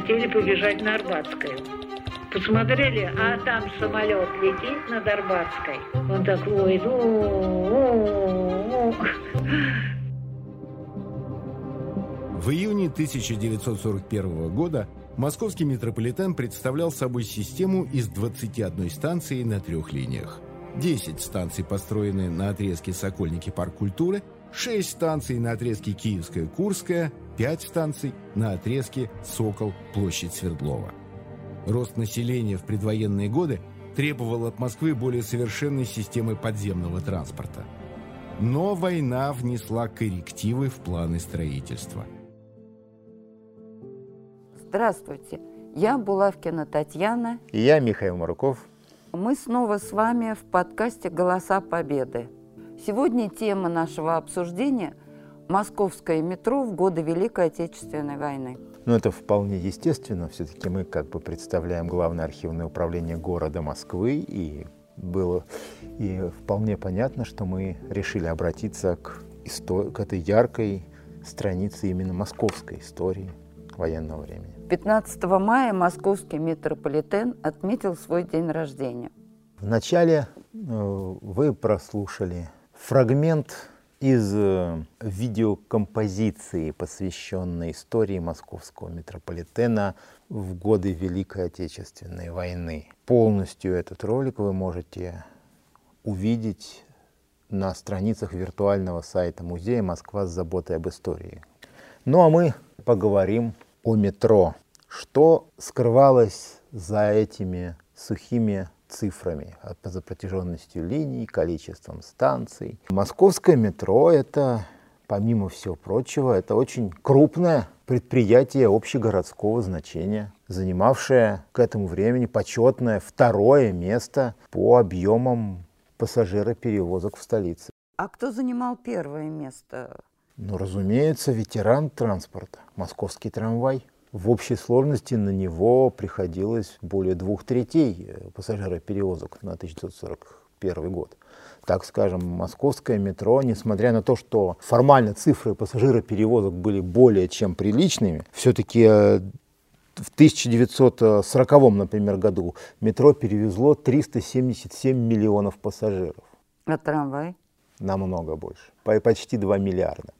хотели побежать на Арбатскую. Посмотрели, а там самолет летит над Арбатской. Он такой, ну, В июне 1941 года московский метрополитен представлял собой систему из 21 станции на трех линиях. 10 станций построены на отрезке Сокольники-Парк культуры, 6 станций на отрезке Киевская-Курская, 5 станций на отрезке Сокол-Площадь Свердлова. Рост населения в предвоенные годы требовал от Москвы более совершенной системы подземного транспорта. Но война внесла коррективы в планы строительства. Здравствуйте, я Булавкина Татьяна. И я Михаил Маруков. Мы снова с вами в подкасте «Голоса Победы». Сегодня тема нашего обсуждения – московское метро в годы Великой Отечественной войны. Ну, это вполне естественно. Все-таки мы как бы представляем Главное архивное управление города Москвы, и было и вполне понятно, что мы решили обратиться к, истор- к этой яркой странице именно московской истории военного времени. 15 мая московский метрополитен отметил свой день рождения. Вначале э, вы прослушали фрагмент из э, видеокомпозиции, посвященной истории московского метрополитена в годы Великой Отечественной войны. Полностью этот ролик вы можете увидеть на страницах виртуального сайта музея «Москва с заботой об истории». Ну а мы поговорим о метро. Что скрывалось за этими сухими цифрами, за протяженностью линий, количеством станций. Московское метро — это, помимо всего прочего, это очень крупное предприятие общегородского значения, занимавшее к этому времени почетное второе место по объемам пассажироперевозок в столице. А кто занимал первое место? Ну, разумеется, ветеран транспорта, московский трамвай. В общей сложности на него приходилось более двух третей э, пассажироперевозок на 1941 год. Так скажем, московское метро, несмотря на то, что формально цифры пассажироперевозок были более чем приличными, все-таки э, в 1940, например, году метро перевезло 377 миллионов пассажиров. А трамвай? Намного больше, почти 2 миллиарда.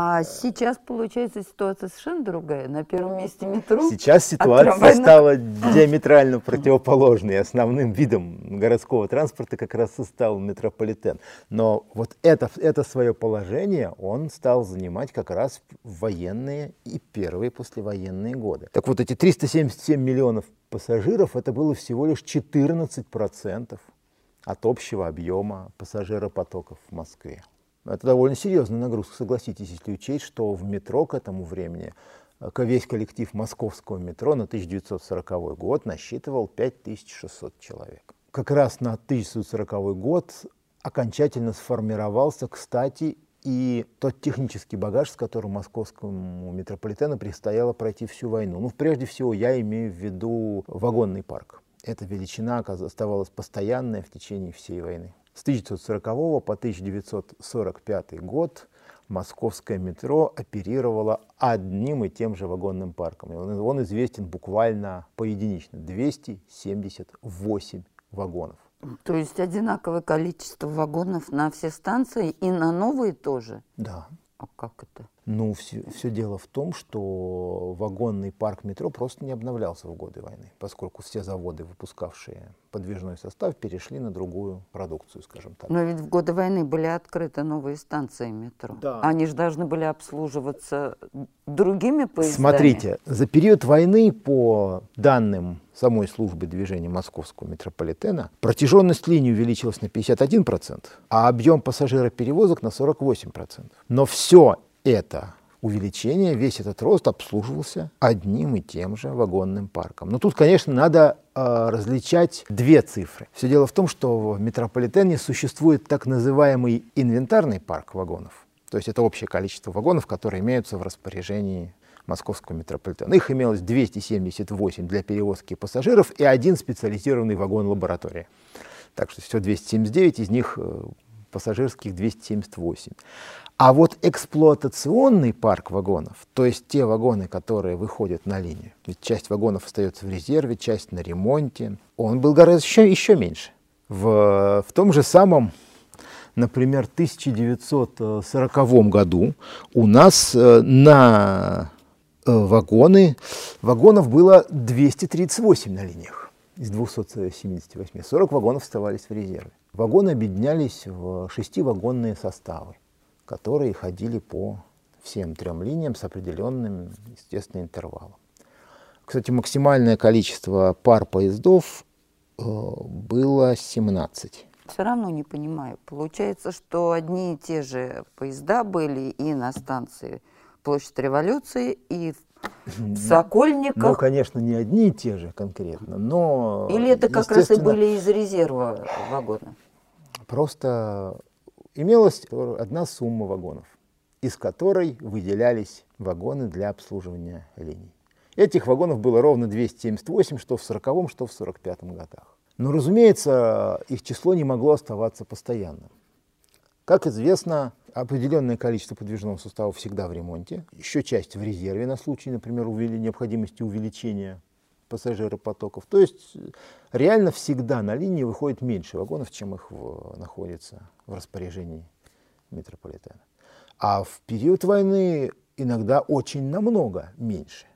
А сейчас, получается, ситуация совершенно другая. На первом месте метро. Сейчас ситуация стала диаметрально противоположной. Основным видом городского транспорта как раз и стал метрополитен. Но вот это, это свое положение он стал занимать как раз в военные и первые послевоенные годы. Так вот, эти 377 миллионов пассажиров, это было всего лишь 14% от общего объема пассажиропотоков в Москве. Это довольно серьезная нагрузка, согласитесь, если учесть, что в метро к этому времени э, весь коллектив московского метро на 1940 год насчитывал 5600 человек. Как раз на 1940 год окончательно сформировался, кстати, и тот технический багаж, с которым московскому метрополитену предстояло пройти всю войну. Ну, прежде всего, я имею в виду вагонный парк. Эта величина оставалась постоянная в течение всей войны. С 1940 по 1945 год московское метро оперировало одним и тем же вагонным парком. Он, он известен буквально поединично. 278 вагонов. То есть одинаковое количество вагонов на все станции и на новые тоже? Да. А как это? Ну, все, все дело в том, что вагонный парк метро просто не обновлялся в годы войны, поскольку все заводы, выпускавшие подвижной состав, перешли на другую продукцию, скажем так. Но ведь в годы войны были открыты новые станции метро. Да. Они же должны были обслуживаться другими поездами. Смотрите, за период войны, по данным самой службы движения московского метрополитена, протяженность линии увеличилась на 51%, а объем пассажироперевозок на 48%. Но все это увеличение, весь этот рост обслуживался одним и тем же вагонным парком. Но тут, конечно, надо э, различать две цифры. Все дело в том, что в метрополитене существует так называемый инвентарный парк вагонов. То есть это общее количество вагонов, которые имеются в распоряжении московского метрополитена. Их имелось 278 для перевозки пассажиров и один специализированный вагон-лаборатория. Так что все 279 из них э, пассажирских 278. А вот эксплуатационный парк вагонов, то есть те вагоны, которые выходят на линию, ведь часть вагонов остается в резерве, часть на ремонте, он был гораздо еще, еще меньше. В, в том же самом, например, 1940 году у нас э, на э, вагоны, вагонов было 238 на линиях из 278. 40 вагонов оставались в резерве. Вагоны объединялись в шестивагонные составы которые ходили по всем трем линиям с определенным, естественно, интервалом. Кстати, максимальное количество пар поездов э, было 17. Все равно не понимаю. Получается, что одни и те же поезда были и на станции Площадь Революции, и в Сокольниках. Ну, конечно, не одни и те же конкретно, но... Или это как раз и были из резерва вагона? Просто имелась одна сумма вагонов, из которой выделялись вагоны для обслуживания линий. Этих вагонов было ровно 278, что в 40 что в 45 годах. Но, разумеется, их число не могло оставаться постоянным. Как известно, определенное количество подвижного сустава всегда в ремонте, еще часть в резерве на случай, например, необходимости увеличения пассажиропотоков. То есть реально всегда на линии выходит меньше вагонов, чем их в, находится в распоряжении метрополитена. А в период войны иногда очень намного меньше.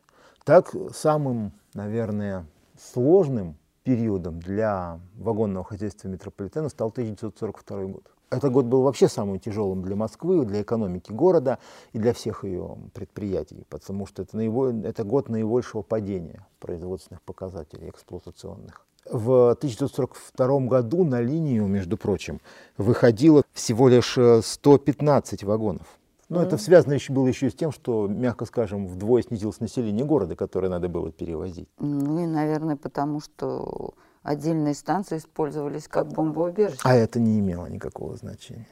Так самым, наверное, сложным периодом для вагонного хозяйства метрополитена стал 1942 год. Этот год был вообще самым тяжелым для Москвы, для экономики города и для всех ее предприятий, потому что это, наиво, это год наибольшего падения производственных показателей эксплуатационных. В 1942 году на линию, между прочим, выходило всего лишь 115 вагонов. Но mm-hmm. это связано еще было еще с тем, что, мягко скажем, вдвое снизилось население города, которое надо было перевозить. Ну и, наверное, потому что отдельные станции использовались как бомбоубежище. А это не имело никакого значения.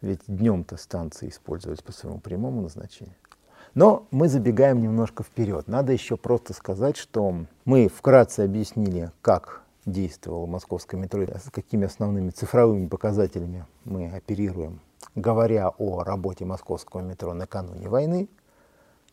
Ведь днем-то станции использовались по своему прямому назначению. Но мы забегаем немножко вперед. Надо еще просто сказать, что мы вкратце объяснили, как действовало московское метро, с какими основными цифровыми показателями мы оперируем, говоря о работе московского метро накануне войны.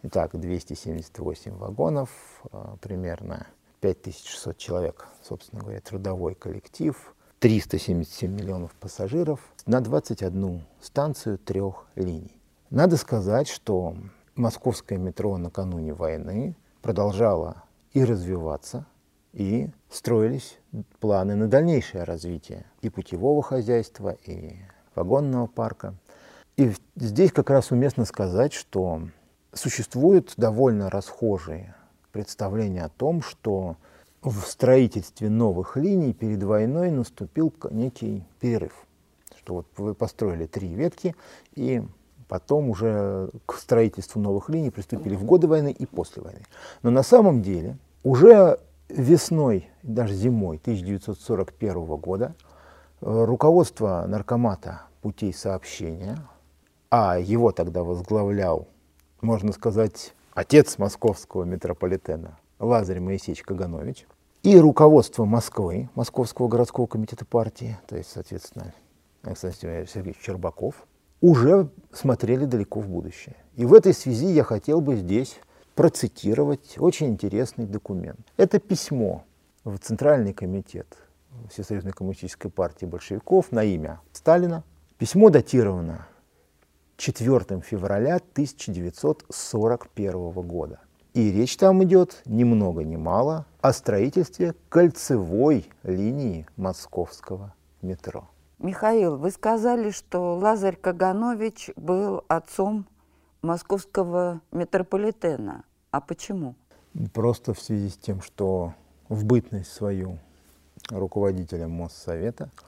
Итак, 278 вагонов, а, примерно 5600 человек, собственно говоря, трудовой коллектив, 377 миллионов пассажиров на 21 станцию трех линий. Надо сказать, что московское метро накануне войны продолжало и развиваться, и строились планы на дальнейшее развитие и путевого хозяйства, и вагонного парка. И здесь как раз уместно сказать, что существуют довольно расхожие представление о том, что в строительстве новых линий перед войной наступил некий перерыв. Что вот вы построили три ветки, и потом уже к строительству новых линий приступили в годы войны и после войны. Но на самом деле уже весной, даже зимой 1941 года э, руководство наркомата путей сообщения, а его тогда возглавлял, можно сказать, отец московского метрополитена Лазарь Моисеевич Каганович, и руководство Москвы, Московского городского комитета партии, то есть, соответственно, Александр Сергеевич Чербаков, уже смотрели далеко в будущее. И в этой связи я хотел бы здесь процитировать очень интересный документ. Это письмо в Центральный комитет Всесоюзной коммунистической партии большевиков на имя Сталина. Письмо датировано 4 февраля 1941 года. И речь там идет ни много ни мало о строительстве кольцевой линии московского метро. Михаил, вы сказали, что Лазарь Каганович был отцом московского метрополитена. А почему? Просто в связи с тем, что в бытность свою руководителем Моссовета –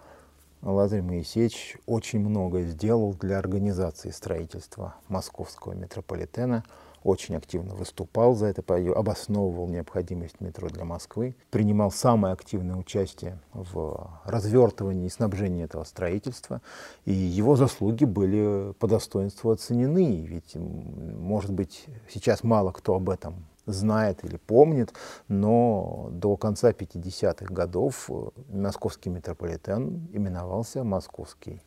Лазарь Моисеевич очень много сделал для организации строительства московского метрополитена, очень активно выступал за это, обосновывал необходимость метро для Москвы, принимал самое активное участие в развертывании и снабжении этого строительства, и его заслуги были по достоинству оценены, ведь, может быть, сейчас мало кто об этом знает или помнит, но до конца 50-х годов э, московский метрополитен именовался Московский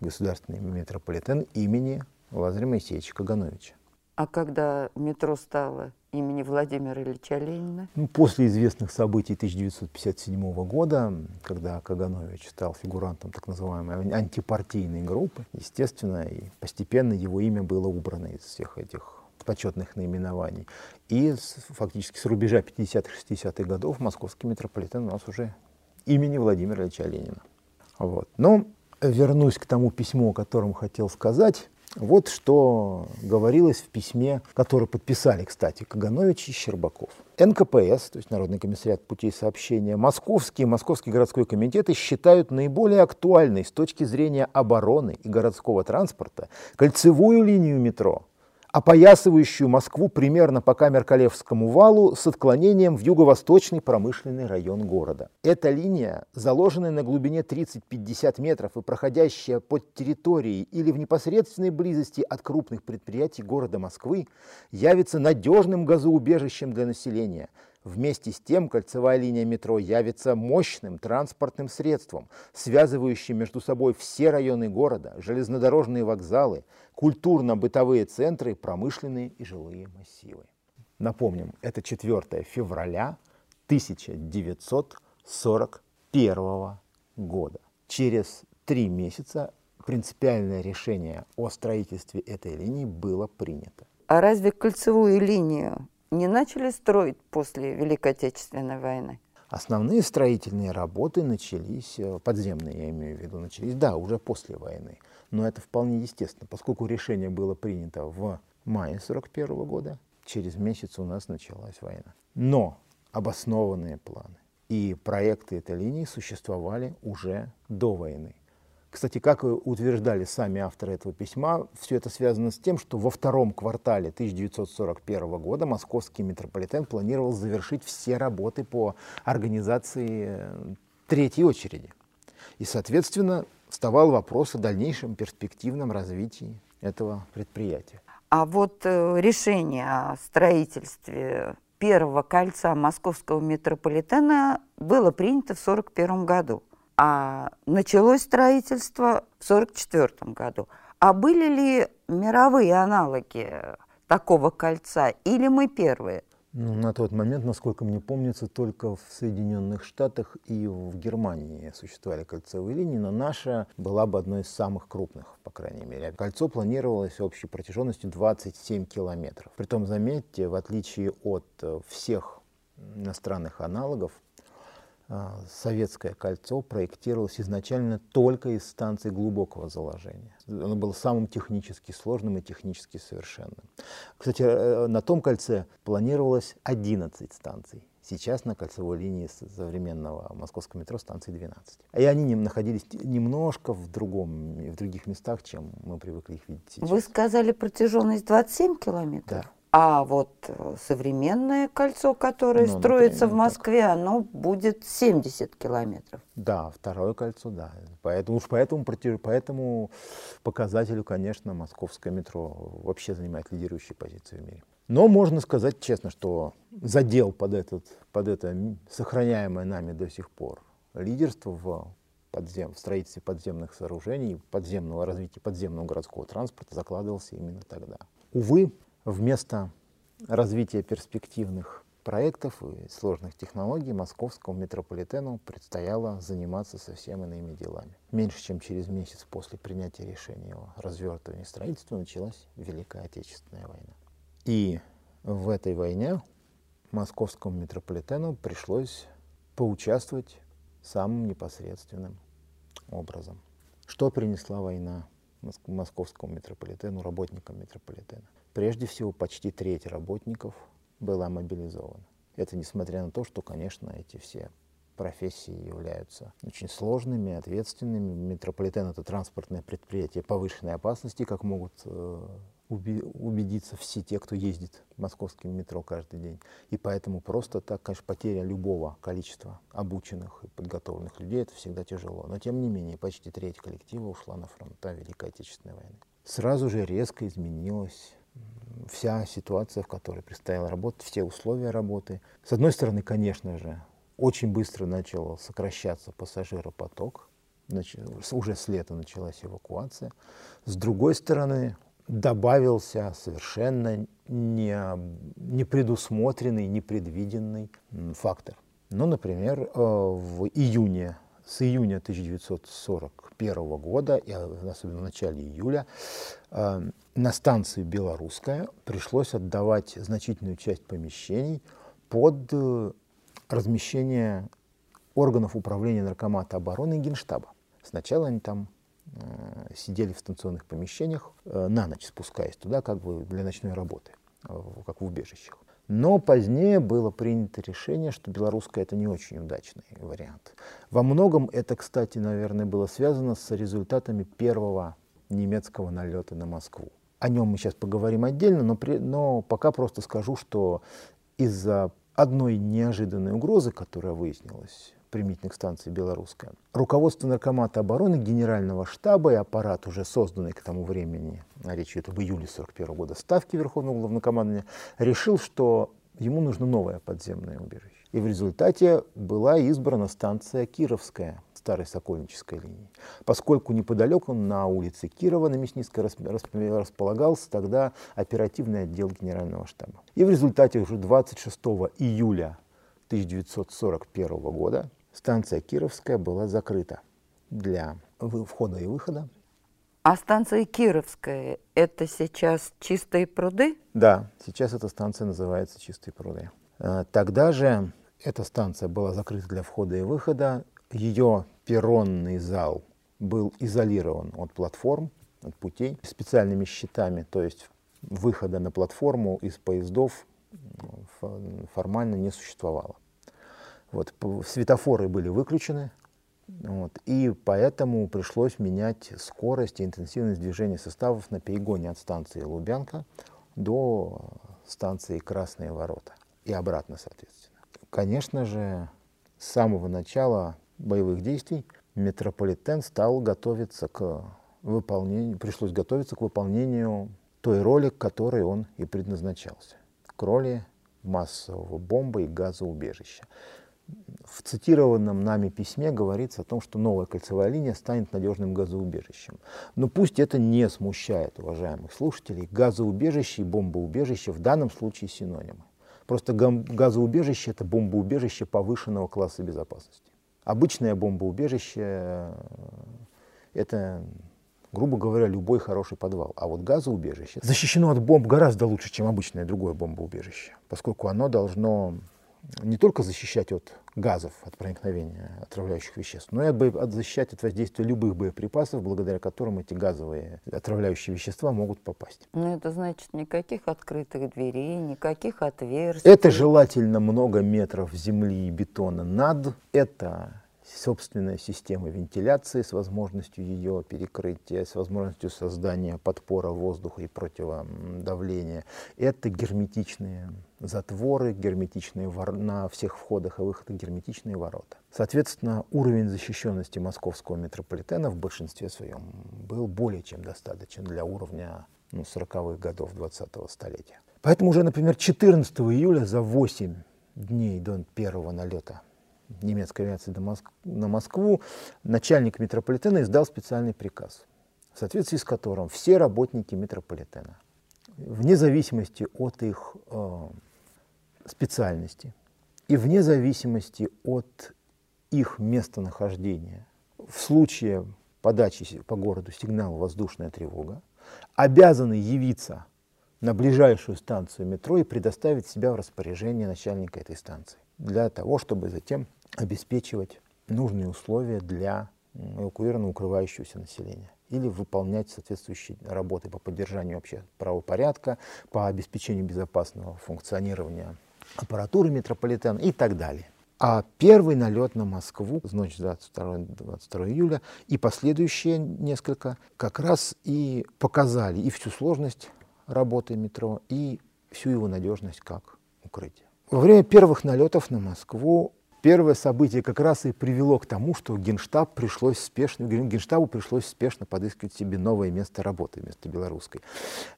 государственный метрополитен имени Лазаря Моисеевича Кагановича. А когда метро стало имени Владимира Ильича Ленина? Ну, после известных событий 1957 года, когда Каганович стал фигурантом так называемой антипартийной группы, естественно, и постепенно его имя было убрано из всех этих почетных наименований. И с, фактически с рубежа 50-60-х годов московский метрополитен у нас уже имени Владимира Ильича Ленина. Вот. Но вернусь к тому письму, о котором хотел сказать. Вот что говорилось в письме, которое подписали, кстати, Каганович и Щербаков. НКПС, то есть Народный комиссариат путей сообщения, Московский и Московский городской комитеты считают наиболее актуальной с точки зрения обороны и городского транспорта кольцевую линию метро – опоясывающую Москву примерно по Камеркалевскому валу с отклонением в юго-восточный промышленный район города. Эта линия, заложенная на глубине 30-50 метров и проходящая под территорией или в непосредственной близости от крупных предприятий города Москвы, явится надежным газоубежищем для населения – Вместе с тем кольцевая линия метро явится мощным транспортным средством, связывающим между собой все районы города, железнодорожные вокзалы, культурно-бытовые центры, промышленные и жилые массивы. Напомним, это 4 февраля 1941 года. Через три месяца принципиальное решение о строительстве этой линии было принято. А разве кольцевую линию не начали строить после Великой Отечественной войны? Основные строительные работы начались, э, подземные я имею в виду, начались, да, уже после войны. Но это вполне естественно, поскольку решение было принято в мае 1941 года, через месяц у нас началась война. Но обоснованные планы и проекты этой линии существовали уже до войны. Кстати, как утверждали сами авторы этого письма, все это связано с тем, что во втором квартале 1941 года московский метрополитен планировал завершить все работы по организации э, третьей очереди. И, соответственно, вставал вопрос о дальнейшем перспективном развитии этого предприятия. А вот э, решение о строительстве первого кольца московского метрополитена было принято в 1941 году а началось строительство в 1944 году. А были ли мировые аналоги такого кольца или мы первые? Ну, на тот момент, насколько мне помнится, только в Соединенных Штатах и в Германии существовали кольцевые линии, но наша была бы одной из самых крупных, по крайней мере. Кольцо планировалось общей протяженностью 27 километров. Притом, заметьте, в отличие от всех иностранных аналогов, советское кольцо проектировалось изначально только из станций глубокого заложения. Оно было самым технически сложным и технически совершенным. Кстати, э, на том кольце планировалось 11 станций. Сейчас на кольцевой линии современного московского метро станции 12. И они находились немножко в, другом, в других местах, чем мы привыкли их видеть сейчас. Вы сказали протяженность 27 километров? Да. А вот э, современное кольцо, которое ну, строится в Москве, так. оно будет 70 километров. Да, второе кольцо, да. Поэтому, уж поэтому, по этому показателю, конечно, московское метро вообще занимает лидирующие позиции в мире. Но можно сказать честно, что задел под, этот, под это сохраняемое нами до сих пор лидерство в, подзем, в строительстве подземных сооружений, подземного развития подземного городского транспорта закладывался именно тогда. Увы, Вместо развития перспективных проектов и сложных технологий московскому метрополитену предстояло заниматься совсем иными делами. Меньше чем через месяц после принятия решения о развертывании строительства началась Великая Отечественная война. И в этой войне московскому метрополитену пришлось поучаствовать самым непосредственным образом. Что принесла война московскому метрополитену, работникам метрополитена? Прежде всего, почти треть работников была мобилизована. Это несмотря на то, что, конечно, эти все профессии являются очень сложными, ответственными. Метрополитен — это транспортное предприятие повышенной опасности, как могут э, убедиться все те, кто ездит московским метро каждый день. И поэтому просто так, конечно, потеря любого количества обученных и подготовленных людей — это всегда тяжело. Но тем не менее, почти треть коллектива ушла на фронта Великой Отечественной войны. Сразу же резко изменилась вся ситуация, в которой предстояло работать, все условия работы. С одной стороны, конечно же, очень быстро начал сокращаться пассажиропоток уже с лета началась эвакуация. С другой стороны, добавился совершенно не, непредусмотренный, непредвиденный фактор. Ну, например, э, в июне, с июня 1941 года, и особенно в начале июля, э, на станции «Белорусская» пришлось отдавать значительную часть помещений под э, размещение органов управления наркомата обороны и генштаба. Сначала они там сидели в станционных помещениях, э, на ночь спускаясь туда, как бы для ночной работы, э, как в убежищах. Но позднее было принято решение, что белорусская это не очень удачный вариант. Во многом это, кстати, наверное, было связано с результатами первого немецкого налета на Москву. О нем мы сейчас поговорим отдельно, но, при, но пока просто скажу, что из-за одной неожиданной угрозы, которая выяснилась применительно к станции «Белорусская». Руководство Наркомата обороны, Генерального штаба и аппарат, уже созданный к тому времени, речь идет об июле 1941 года, Ставки Верховного Главнокомандования, решил, что ему нужно новое подземное убежище. И в результате была избрана станция Кировская, старой Сокольнической линии. Поскольку неподалеку на улице Кирова на Мясницкой располагался тогда оперативный отдел Генерального штаба. И в результате уже 26 июля 1941 года станция Кировская была закрыта для входа и выхода. А станция Кировская – это сейчас чистые пруды? Да, сейчас эта станция называется чистые пруды. Э, тогда же эта станция была закрыта для входа и выхода. Ее перронный зал был изолирован от платформ, от путей специальными щитами, то есть выхода на платформу из поездов формально не существовало. Вот, светофоры были выключены, вот, и поэтому пришлось менять скорость и интенсивность движения составов на перегоне от станции Лубянка до станции Красные ворота и обратно, соответственно. Конечно же, с самого начала боевых действий метрополитен стал готовиться к выполнению, пришлось готовиться к выполнению той роли, к которой он и предназначался, к роли массового бомбы и газоубежища. В цитированном нами письме говорится о том, что новая кольцевая линия станет надежным газоубежищем. Но пусть это не смущает уважаемых слушателей. Газоубежище и бомбоубежище в данном случае синонимы. Просто газоубежище – это бомбоубежище повышенного класса безопасности. Обычное бомбоубежище э, – это, грубо говоря, любой хороший подвал. А вот газоубежище защищено от бомб гораздо лучше, чем обычное другое бомбоубежище, поскольку оно должно не только защищать от газов, от проникновения отравляющих веществ, но и защищать от воздействия любых боеприпасов, благодаря которым эти газовые отравляющие вещества могут попасть. Но это значит никаких открытых дверей, никаких отверстий. Это желательно много метров земли и бетона над. Это собственная система вентиляции с возможностью ее перекрытия, с возможностью создания подпора воздуха и противодавления. Это герметичные затворы, герметичные вор... на всех входах и выходах герметичные ворота. Соответственно, уровень защищенности московского метрополитена в большинстве своем был более чем достаточен для уровня ну, 40-х годов 20-го столетия. Поэтому уже, например, 14 июля за 8 дней до первого налета немецкой авиации на Москву, начальник метрополитена издал специальный приказ, в соответствии с которым все работники метрополитена, вне зависимости от их э, специальности и вне зависимости от их местонахождения, в случае подачи по городу сигнала «воздушная тревога», обязаны явиться на ближайшую станцию метро и предоставить себя в распоряжение начальника этой станции для того, чтобы затем обеспечивать нужные условия для эвакуированного укрывающегося населения или выполнять соответствующие работы по поддержанию вообще правопорядка, по обеспечению безопасного функционирования аппаратуры метрополитена и так далее. А первый налет на Москву в ночь 22, 22 июля и последующие несколько как раз и показали и всю сложность работы метро, и всю его надежность как укрытие. Во время первых налетов на Москву Первое событие как раз и привело к тому, что Генштаб пришлось спешно, Генштабу пришлось спешно подыскивать себе новое место работы вместо белорусской.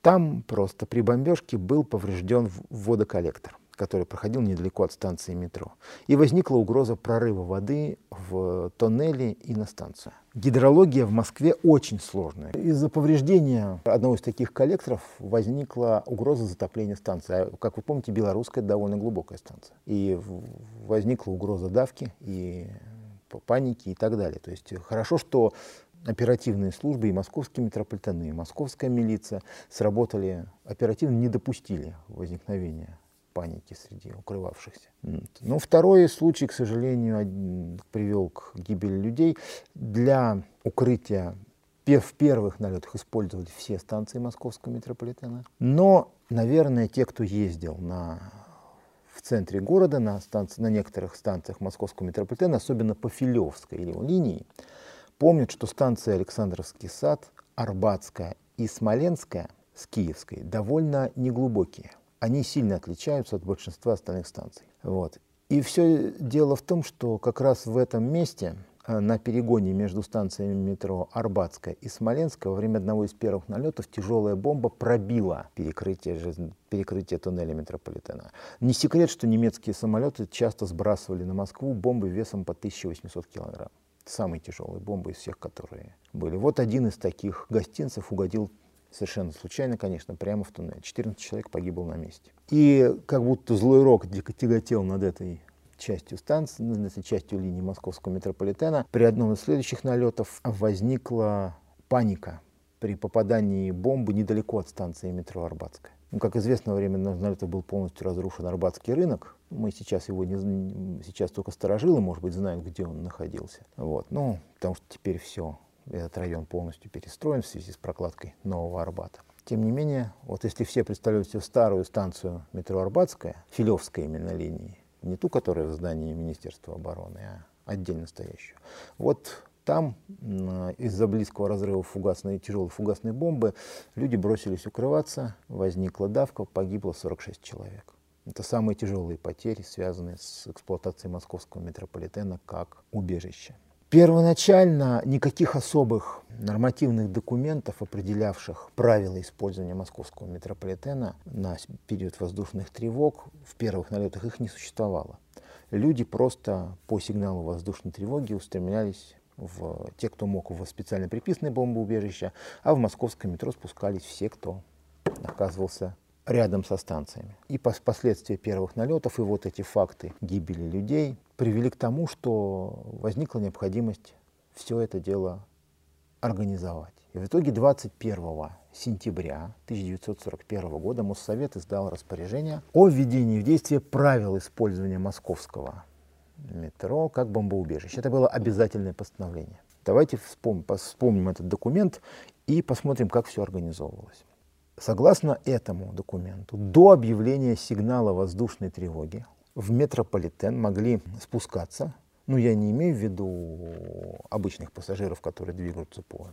Там просто при бомбежке был поврежден водоколлектор. Который проходил недалеко от станции метро. И возникла угроза прорыва воды в тоннеле и на станцию. Гидрология в Москве очень сложная. Из-за повреждения одного из таких коллекторов возникла угроза затопления станции. А, как вы помните, белорусская довольно глубокая станция. И возникла угроза давки и паники и так далее. То есть хорошо, что оперативные службы и московские метрополитены, и московская милиция сработали оперативно, не допустили возникновения паники среди укрывавшихся. Но второй случай, к сожалению, привел к гибели людей. Для укрытия в первых налетах использовали все станции московского метрополитена. Но, наверное, те, кто ездил на в центре города, на, станции, на некоторых станциях московского метрополитена, особенно по Филевской или линии, помнят, что станция Александровский сад, Арбатская и Смоленская с Киевской довольно неглубокие они сильно отличаются от большинства остальных станций. Вот. И все дело в том, что как раз в этом месте, э, на перегоне между станциями метро Арбатская и Смоленская, во время одного из первых налетов тяжелая бомба пробила перекрытие, перекрытие туннеля метрополитена. Не секрет, что немецкие самолеты часто сбрасывали на Москву бомбы весом по 1800 килограмм. Самые тяжелые бомбы из всех, которые были. Вот один из таких гостинцев угодил совершенно случайно, конечно, прямо в туннель. 14 человек погибло на месте. И как будто злой рок тяготел над этой частью станции, над этой частью линии московского метрополитена. При одном из следующих налетов возникла паника при попадании бомбы недалеко от станции метро Арбатская. Ну, как известно, во время налета был полностью разрушен Арбатский рынок. Мы сейчас его не, сейчас только сторожилы, может быть, знают, где он находился. Вот. Ну, потому что теперь все этот район полностью перестроен в связи с прокладкой Нового Арбата. Тем не менее, вот если все представляют себе старую станцию метро Арбатская, Филевская именно линии, не ту, которая в здании Министерства обороны, а отдельно стоящую, вот там из-за близкого разрыва фугасной, тяжелой фугасной бомбы люди бросились укрываться, возникла давка, погибло 46 человек. Это самые тяжелые потери, связанные с эксплуатацией московского метрополитена как убежища. Первоначально никаких особых нормативных документов, определявших правила использования московского метрополитена на период воздушных тревог, в первых налетах их не существовало. Люди просто по сигналу воздушной тревоги устремлялись в те, кто мог в специально приписанное бомбоубежище, а в московское метро спускались все, кто оказывался рядом со станциями. И последствия первых налетов, и вот эти факты гибели людей привели к тому, что возникла необходимость все это дело организовать. И в итоге 21 сентября 1941 года Моссовет издал распоряжение о введении в действие правил использования московского метро как бомбоубежище. Это было обязательное постановление. Давайте вспомним, вспомним этот документ и посмотрим, как все организовывалось. Согласно этому документу, до объявления сигнала воздушной тревоги в метрополитен могли спускаться, ну я не имею в виду обычных пассажиров, которые двигаются по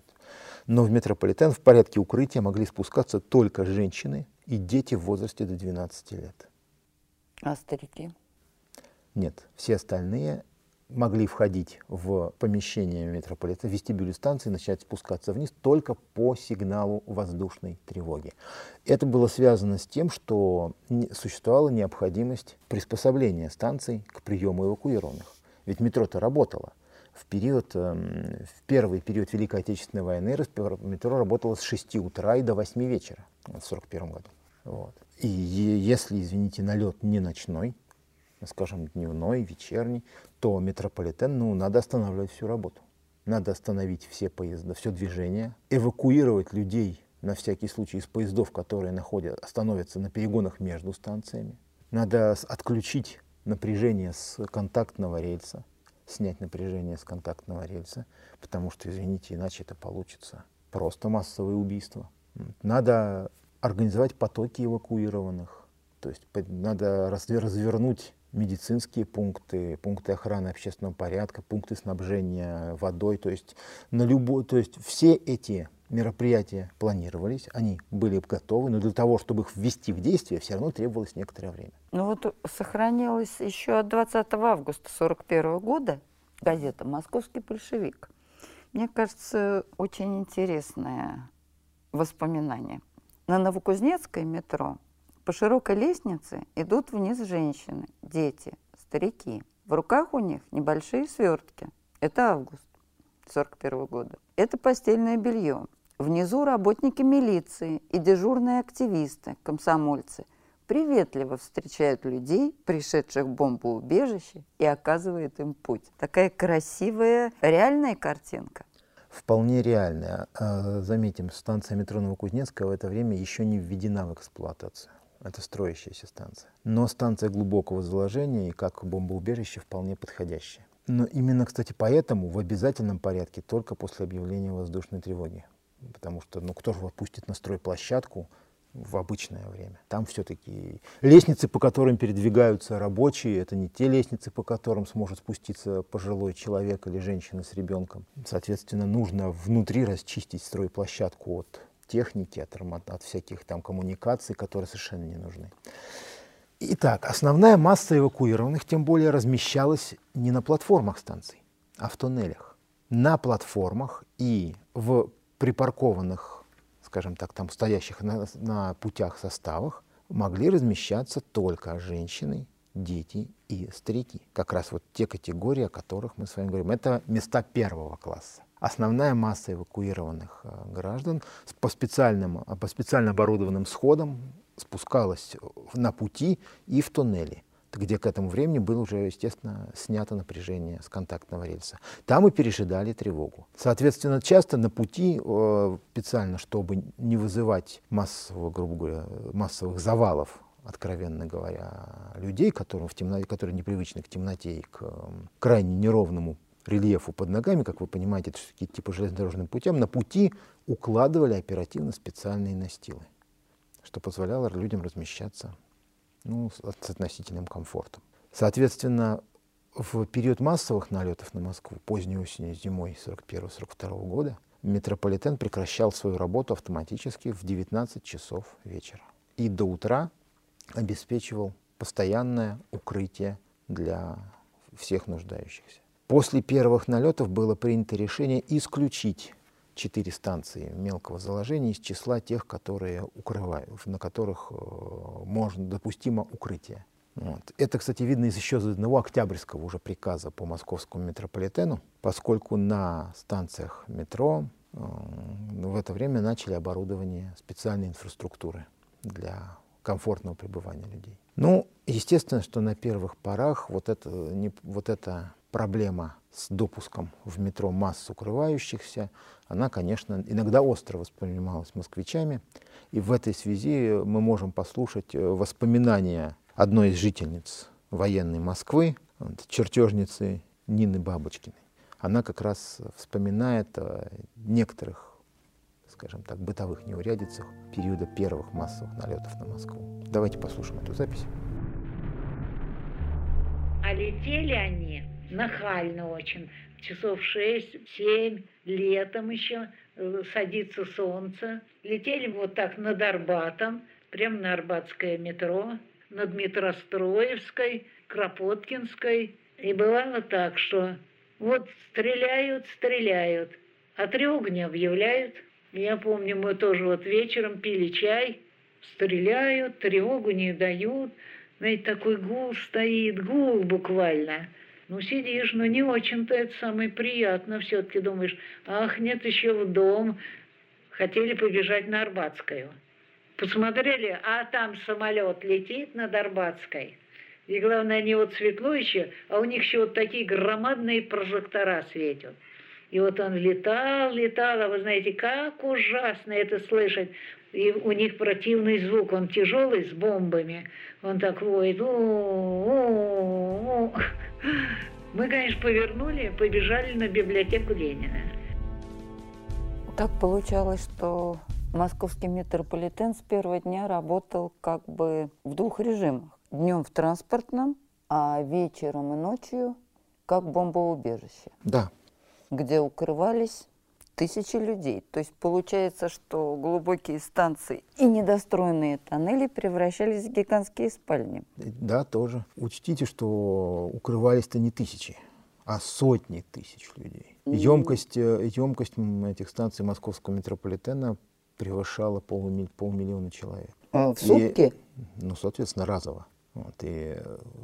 но в метрополитен в порядке укрытия могли спускаться только женщины и дети в возрасте до 12 лет. А старики? Нет, все остальные могли входить в помещение метрополитена, в вестибюле станции, начать спускаться вниз только по сигналу воздушной тревоги. Это было связано с тем, что существовала необходимость приспособления станций к приему эвакуированных. Ведь метро-то работало. В, период, эм, в первый период Великой Отечественной войны метро работало с 6 утра и до 8 вечера в 1941 году. Вот. И если, извините, налет не ночной, скажем, дневной, вечерний, то метрополитен, ну, надо останавливать всю работу. Надо остановить все поезда, все движение, эвакуировать людей на всякий случай из поездов, которые находят, остановятся на перегонах между станциями. Надо отключить напряжение с контактного рельса, снять напряжение с контактного рельса, потому что, извините, иначе это получится просто массовое убийство. Надо организовать потоки эвакуированных, то есть надо развернуть медицинские пункты, пункты охраны общественного порядка, пункты снабжения водой, то есть на любой, то есть все эти мероприятия планировались, они были готовы, но для того, чтобы их ввести в действие, все равно требовалось некоторое время. Ну вот сохранилась еще от 20 августа 1941 года газета «Московский большевик». Мне кажется, очень интересное воспоминание. На Новокузнецкое метро По широкой лестнице идут вниз женщины, дети, старики. В руках у них небольшие свертки. Это август 41 года. Это постельное белье. Внизу работники милиции и дежурные активисты, комсомольцы, приветливо встречают людей, пришедших в бомбоубежище, и оказывают им путь. Такая красивая, реальная картинка. Вполне реальная. А, заметим, станция метро Новокузнецкая в это время еще не введена в эксплуатацию. Это строящаяся станция. Но станция глубокого заложения и как бомбоубежище вполне подходящая. Но именно, кстати, поэтому в обязательном порядке только после объявления воздушной тревоги. Потому что, ну, кто же отпустит на стройплощадку в обычное время. Там все-таки лестницы, по которым передвигаются рабочие, это не те лестницы, по которым сможет спуститься пожилой человек или женщина с ребенком. Соответственно, нужно внутри расчистить стройплощадку от техники, от, от всяких там коммуникаций, которые совершенно не нужны. Итак, основная масса эвакуированных, тем более, размещалась не на платформах станций, а в туннелях. На платформах и в припаркованных, скажем так, там стоящих на, на путях составах могли размещаться только женщины, дети и старики. Как раз вот те категории, о которых мы с вами говорим. Это места первого класса. Основная масса эвакуированных э, граждан по специальным, по специально оборудованным сходам спускалась на пути и в туннели где к этому времени было уже, естественно, снято напряжение с контактного рельса. Там и пережидали тревогу. Соответственно, часто на пути, э, специально, чтобы не вызывать массового, грубо говоря, массовых завалов откровенно говоря, людей, которым в темноте, которые непривычны к темноте и к крайне неровному рельефу под ногами, как вы понимаете, это все-таки типа железнодорожным путем, на пути укладывали оперативно специальные настилы, что позволяло людям размещаться ну, с относительным комфортом. Соответственно, в период массовых налетов на Москву, поздней осенью, зимой 41-42 года, метрополитен прекращал свою работу автоматически в 19 часов вечера. И до утра обеспечивал постоянное укрытие для всех нуждающихся. После первых налетов было принято решение исключить четыре станции мелкого заложения из числа тех, которые укрывают, на которых э, можно допустимо укрытие. Вот. Это, кстати, видно из еще одного октябрьского уже приказа по московскому метрополитену, поскольку на станциях метро э, в это время начали оборудование специальной инфраструктуры для комфортного пребывания людей. Ну, естественно, что на первых порах вот, это, не, вот эта проблема с допуском в метро масс укрывающихся, она, конечно, иногда остро воспринималась москвичами. И в этой связи мы можем послушать э, воспоминания одной из жительниц военной Москвы, чертежницы Нины Бабочкиной. Она как раз вспоминает о некоторых, скажем так, бытовых неурядицах периода первых массовых налетов на Москву. Давайте послушаем эту запись. А летели они нахально очень. Часов шесть-семь, летом еще, э, садится солнце. Летели вот так над Арбатом, прямо на Арбатское метро, над Метростроевской, Кропоткинской. И бывало так, что вот стреляют, стреляют, а тревогу не объявляют. Я помню, мы тоже вот вечером пили чай, стреляют, тревогу не дают. Знаете, такой гул стоит, гул буквально – ну, сидишь, но не очень-то это самое приятно. Все-таки думаешь, ах, нет, еще в дом. Хотели побежать на Арбатскую. Посмотрели, а там самолет летит над Арбатской. И главное, они вот светло еще, а у них еще вот такие громадные прожектора светят. И вот он летал, летал, а вы знаете, как ужасно это слышать. И у них противный звук, он тяжелый, с бомбами. Он так воет. О -о -о -о. Мы, конечно, повернули, побежали на библиотеку Ленина. Так получалось, что московский метрополитен с первого дня работал как бы в двух режимах. Днем в транспортном, а вечером и ночью как бомбоубежище. Да. Где укрывались тысячи людей. То есть получается, что глубокие станции и недостроенные тоннели превращались в гигантские спальни. Да, тоже. Учтите, что укрывались-то не тысячи, а сотни тысяч людей. Емкость, э, емкость этих станций московского метрополитена превышала полмиллиона человек. А, в сутки? И, ну, соответственно, разово. Вот, и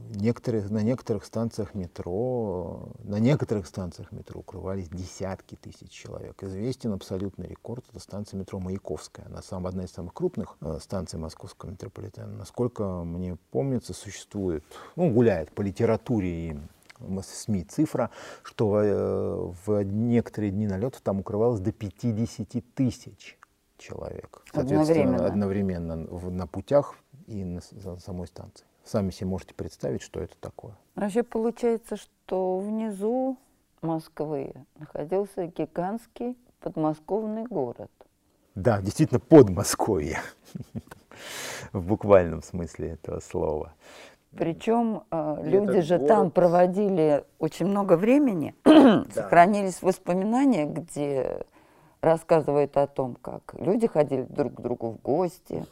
некоторые, на некоторых станциях метро, на некоторых станциях метро укрывались десятки тысяч человек. Известен абсолютный рекорд, это станция метро Маяковская. Она сам, одна из самых крупных э, станций московского метрополитена. Насколько мне помнится, существует, ну, гуляет по литературе и СМИ цифра, что э, в некоторые дни налетов там укрывалось до 50 тысяч человек. Одновременно. одновременно на путях и на самой станции. Сами себе можете представить, что это такое. Вообще получается, что внизу Москвы находился гигантский подмосковный город. Да, действительно, Подмосковье. В буквальном смысле этого слова. Причем э, люди же город... там проводили очень много времени. да. Сохранились воспоминания, где рассказывают о том, как люди ходили друг к другу в гости,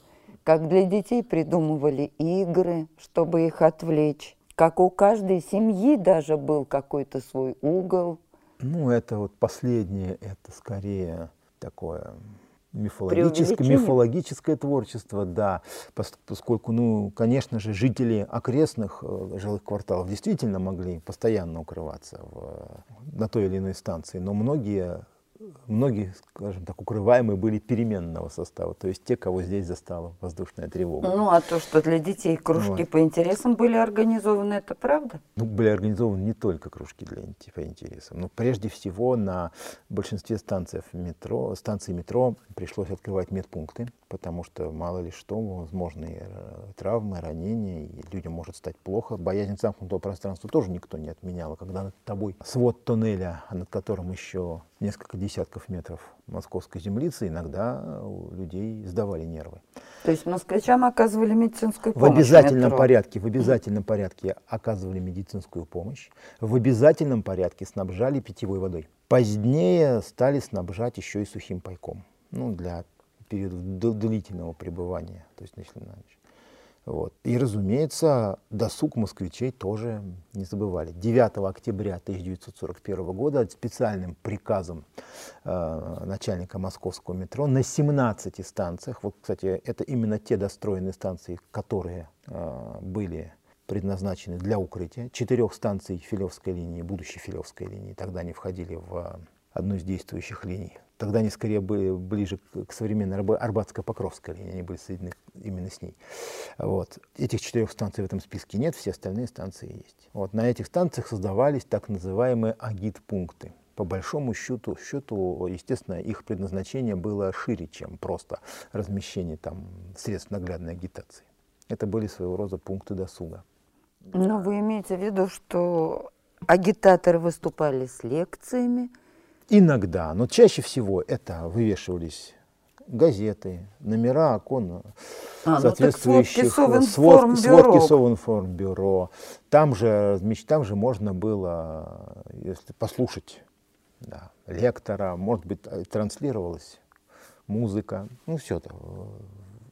как для детей придумывали игры, чтобы их отвлечь, как у каждой семьи даже был какой-то свой угол. Ну, это вот последнее, это скорее такое мифологическое, мифологическое творчество, да, поскольку, ну, конечно же, жители окрестных э, жилых кварталов действительно могли постоянно укрываться в, на той или иной станции, но многие многие, скажем так, укрываемые были переменного состава, то есть те, кого здесь застала воздушная тревога. Ну, а то, что для детей кружки вот. по интересам были организованы, это правда? Ну, были организованы не только кружки для, по интересам, но прежде всего на большинстве станций метро, станций метро пришлось открывать медпункты, потому что мало ли что, возможные э, травмы, ранения, и людям может стать плохо. Боязнь замкнутого пространства тоже никто не отменял. Когда над тобой свод туннеля, над которым еще несколько десятков метров московской землицы, иногда у людей сдавали нервы. То есть москвичам оказывали медицинскую помощь? В обязательном в порядке, в обязательном порядке оказывали медицинскую помощь, в обязательном порядке снабжали питьевой водой. Позднее стали снабжать еще и сухим пайком, ну, для периода длительного пребывания, то есть начали на ночь. Вот. И, разумеется, досуг москвичей тоже не забывали. 9 октября 1941 года специальным приказом э, начальника московского метро на 17 станциях, вот, кстати, это именно те достроенные станции, которые э, были предназначены для укрытия. Четырех станций Филевской линии, будущей Филевской линии, тогда они входили в одну из действующих линий Тогда они скорее были ближе к современной Арбатско-Покровской линии, они были соединены именно с ней. Вот. Этих четырех станций в этом списке нет, все остальные станции есть. Вот. На этих станциях создавались так называемые агит-пункты. По большому счету, счету, естественно, их предназначение было шире, чем просто размещение там, средств наглядной агитации. Это были своего рода пункты досуга. Но вы имеете в виду, что агитаторы выступали с лекциями, Иногда, но чаще всего это вывешивались газеты, номера окон а, соответствующих ну, сводки, сводки Совинформбюро. Там же, там же можно было, если послушать да, лектора, может быть, транслировалась музыка, ну все это,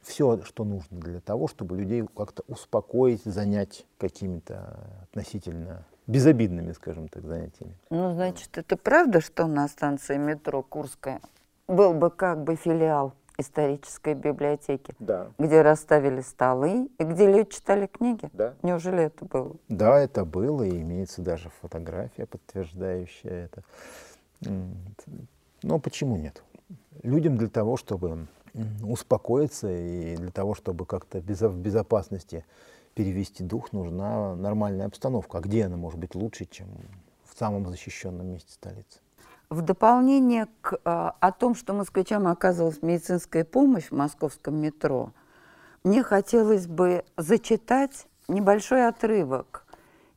все, что нужно для того, чтобы людей как-то успокоить, занять какими-то относительно безобидными, скажем так, занятиями. Ну, значит, это правда, что на станции метро Курская был бы как бы филиал исторической библиотеки, да. где расставили столы и где люди читали книги? Да. Неужели это было? Да, это было, и имеется даже фотография, подтверждающая это. Но почему нет? Людям для того, чтобы успокоиться и для того, чтобы как-то в безопасности перевести дух, нужна нормальная обстановка. А где она может быть лучше, чем в самом защищенном месте столицы? В дополнение к, а, о том, что москвичам оказывалась медицинская помощь в московском метро, мне хотелось бы зачитать небольшой отрывок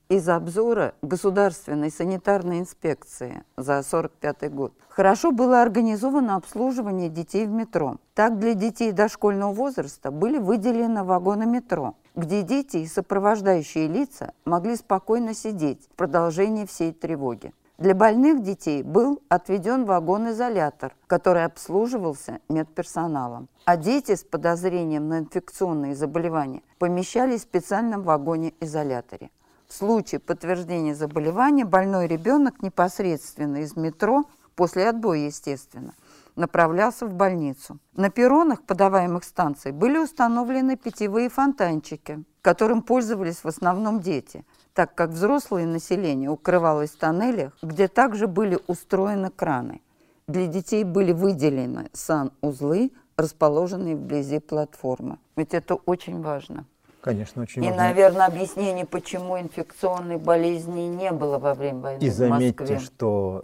из обзора Государственной санитарной инспекции за 1945 год. Хорошо было организовано обслуживание детей в метро. Так для детей дошкольного возраста были выделены вагоны метро, где дети и сопровождающие лица могли спокойно сидеть в продолжении всей тревоги. Для больных детей был отведен вагон-изолятор, который обслуживался медперсоналом. А дети с подозрением на инфекционные заболевания помещались в специальном вагоне-изоляторе. Случае подтверждения заболевания больной ребенок непосредственно из метро, после отбоя, естественно, направлялся в больницу. На перронах подаваемых станций были установлены питьевые фонтанчики, которым пользовались в основном дети, так как взрослое население укрывалось в тоннелях, где также были устроены краны. Для детей были выделены сан-узлы, расположенные вблизи платформы. Ведь это очень важно. Конечно, очень И, важно. наверное, объяснение, почему инфекционной болезни не было во время войны И в заметьте, Москве. что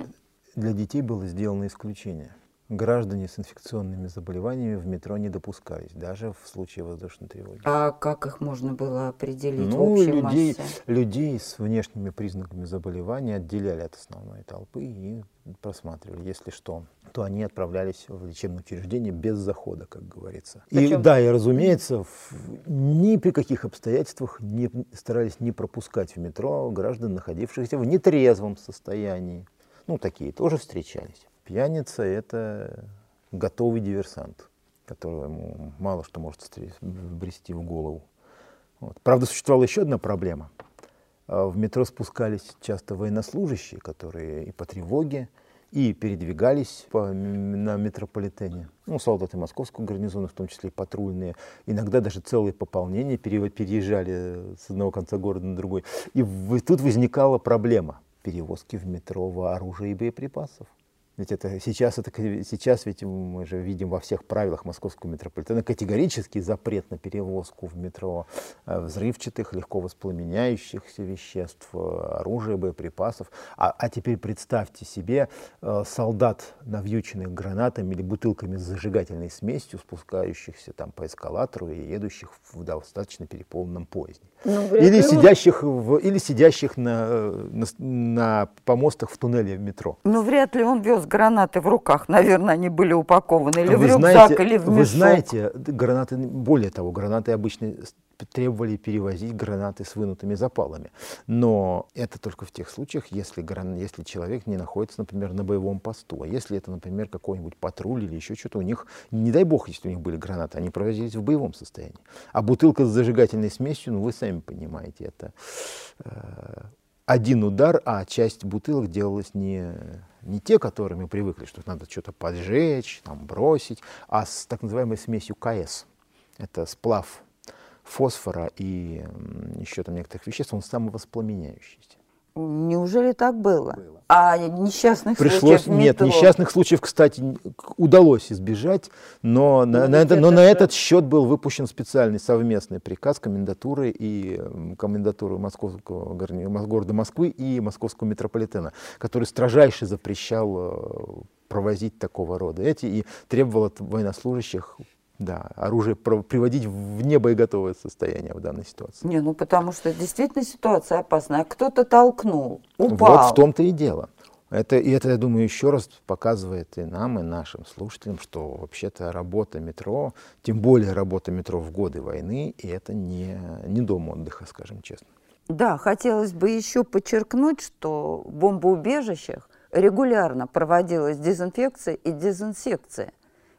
для детей было сделано исключение. Граждане с инфекционными заболеваниями в метро не допускались, даже в случае воздушной тревоги. А как их можно было определить в Ну, общей людей, массе? людей с внешними признаками заболевания отделяли от основной толпы и просматривали. Если что, то они отправлялись в лечебное учреждение без захода, как говорится. И Причем- да, и разумеется, в- ни при каких обстоятельствах не старались не пропускать в метро граждан, находившихся в нетрезвом состоянии. Ну, такие тоже встречались. Пьяница – это готовый диверсант, которому мало что может брести в голову. Вот. Правда, существовала еще одна проблема. А, В метро спускались часто военнослужащие, которые и по тревоге, и передвигались по, на метрополитене. Ну, солдаты московского гарнизона, в том числе и патрульные. Иногда даже целые пополнения пере- переезжали с одного конца города на другой. И тут возникала проблема перевозки в метро оружия и боеприпасов. Ведь это сейчас, это, сейчас ведь мы же видим во всех правилах московского метрополитена категорический запрет на перевозку в метро э, взрывчатых, легко воспламеняющихся веществ, э, оружия, боеприпасов. А, а теперь представьте себе э, солдат, навьюченных гранатами или бутылками с зажигательной смесью, спускающихся там по эскалатору и едущих в достаточно переполненном поезде. Ну, Или он- сидящих, в, или сидящих на, на, на помостах в туннеле в метро. Ну, вряд ли он вез гранаты в руках. Наверное, они были упакованы или в вы рюкзак, знаете, или в вы мешок. знаете, д- гранаты, более того, гранаты обычно требовали перевозить гранаты с вынутыми запалами. Но это только в тех случаях, если, гран- если человек не находится, например, на боевом посту. А если это, например, какой-нибудь патруль или еще что-то, у них, не дай бог, если у них были гранаты, они провозились в боевом состоянии. А бутылка с зажигательной смесью, ну вы сами понимаете, это э, один удар, а часть бутылок делалась не, не те, которые мы привыкли, что надо что-то поджечь, там, бросить, а с так называемой смесью КС. Это сплав фосфора и еще там некоторых веществ, он самовоспламеняющийся. Неужели так было? А несчастных Пришлось, случаев нет, метро? несчастных случаев, кстати, удалось избежать, но, на, Ну, на ведь это, но это на же- этот счет был выпущен специальный совместный приказ комендатуры и комендатуры Московского города Москвы и Московского метрополитена, который строжайше запрещал э, провозить такого рода эти и требовал от военнослужащих да, оружие приводить в небоеготовое состояние в данной ситуации. Не, ну потому что действительно ситуация опасная. Кто-то толкнул, упал. Вот в том-то и дело. Это, и это, я думаю, еще раз показывает и нам, и нашим слушателям, что вообще-то работа метро, тем более работа метро в годы войны, и это не, не дом отдыха, скажем честно. Да, хотелось бы еще подчеркнуть, что в бомбоубежищах регулярно проводилась дезинфекция и дезинсекция.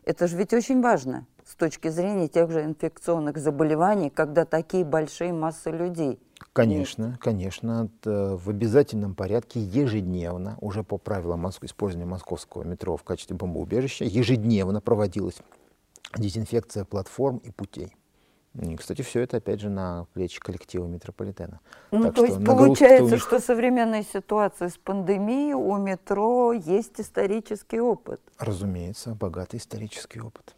Это же ведь очень важно с точки зрения тех же инфекционных заболеваний, когда такие большие массы людей. Конечно, конечно, это в обязательном порядке ежедневно, уже по правилам использования московского метро в качестве бомбоубежища, ежедневно проводилась дезинфекция платформ и путей. И, кстати, все это, опять же, на плечи коллектива метрополитена. Ну, Так то что есть получается, них- что современная ситуация с пандемией у метро есть исторический опыт. Разумеется, богатый исторический опыт.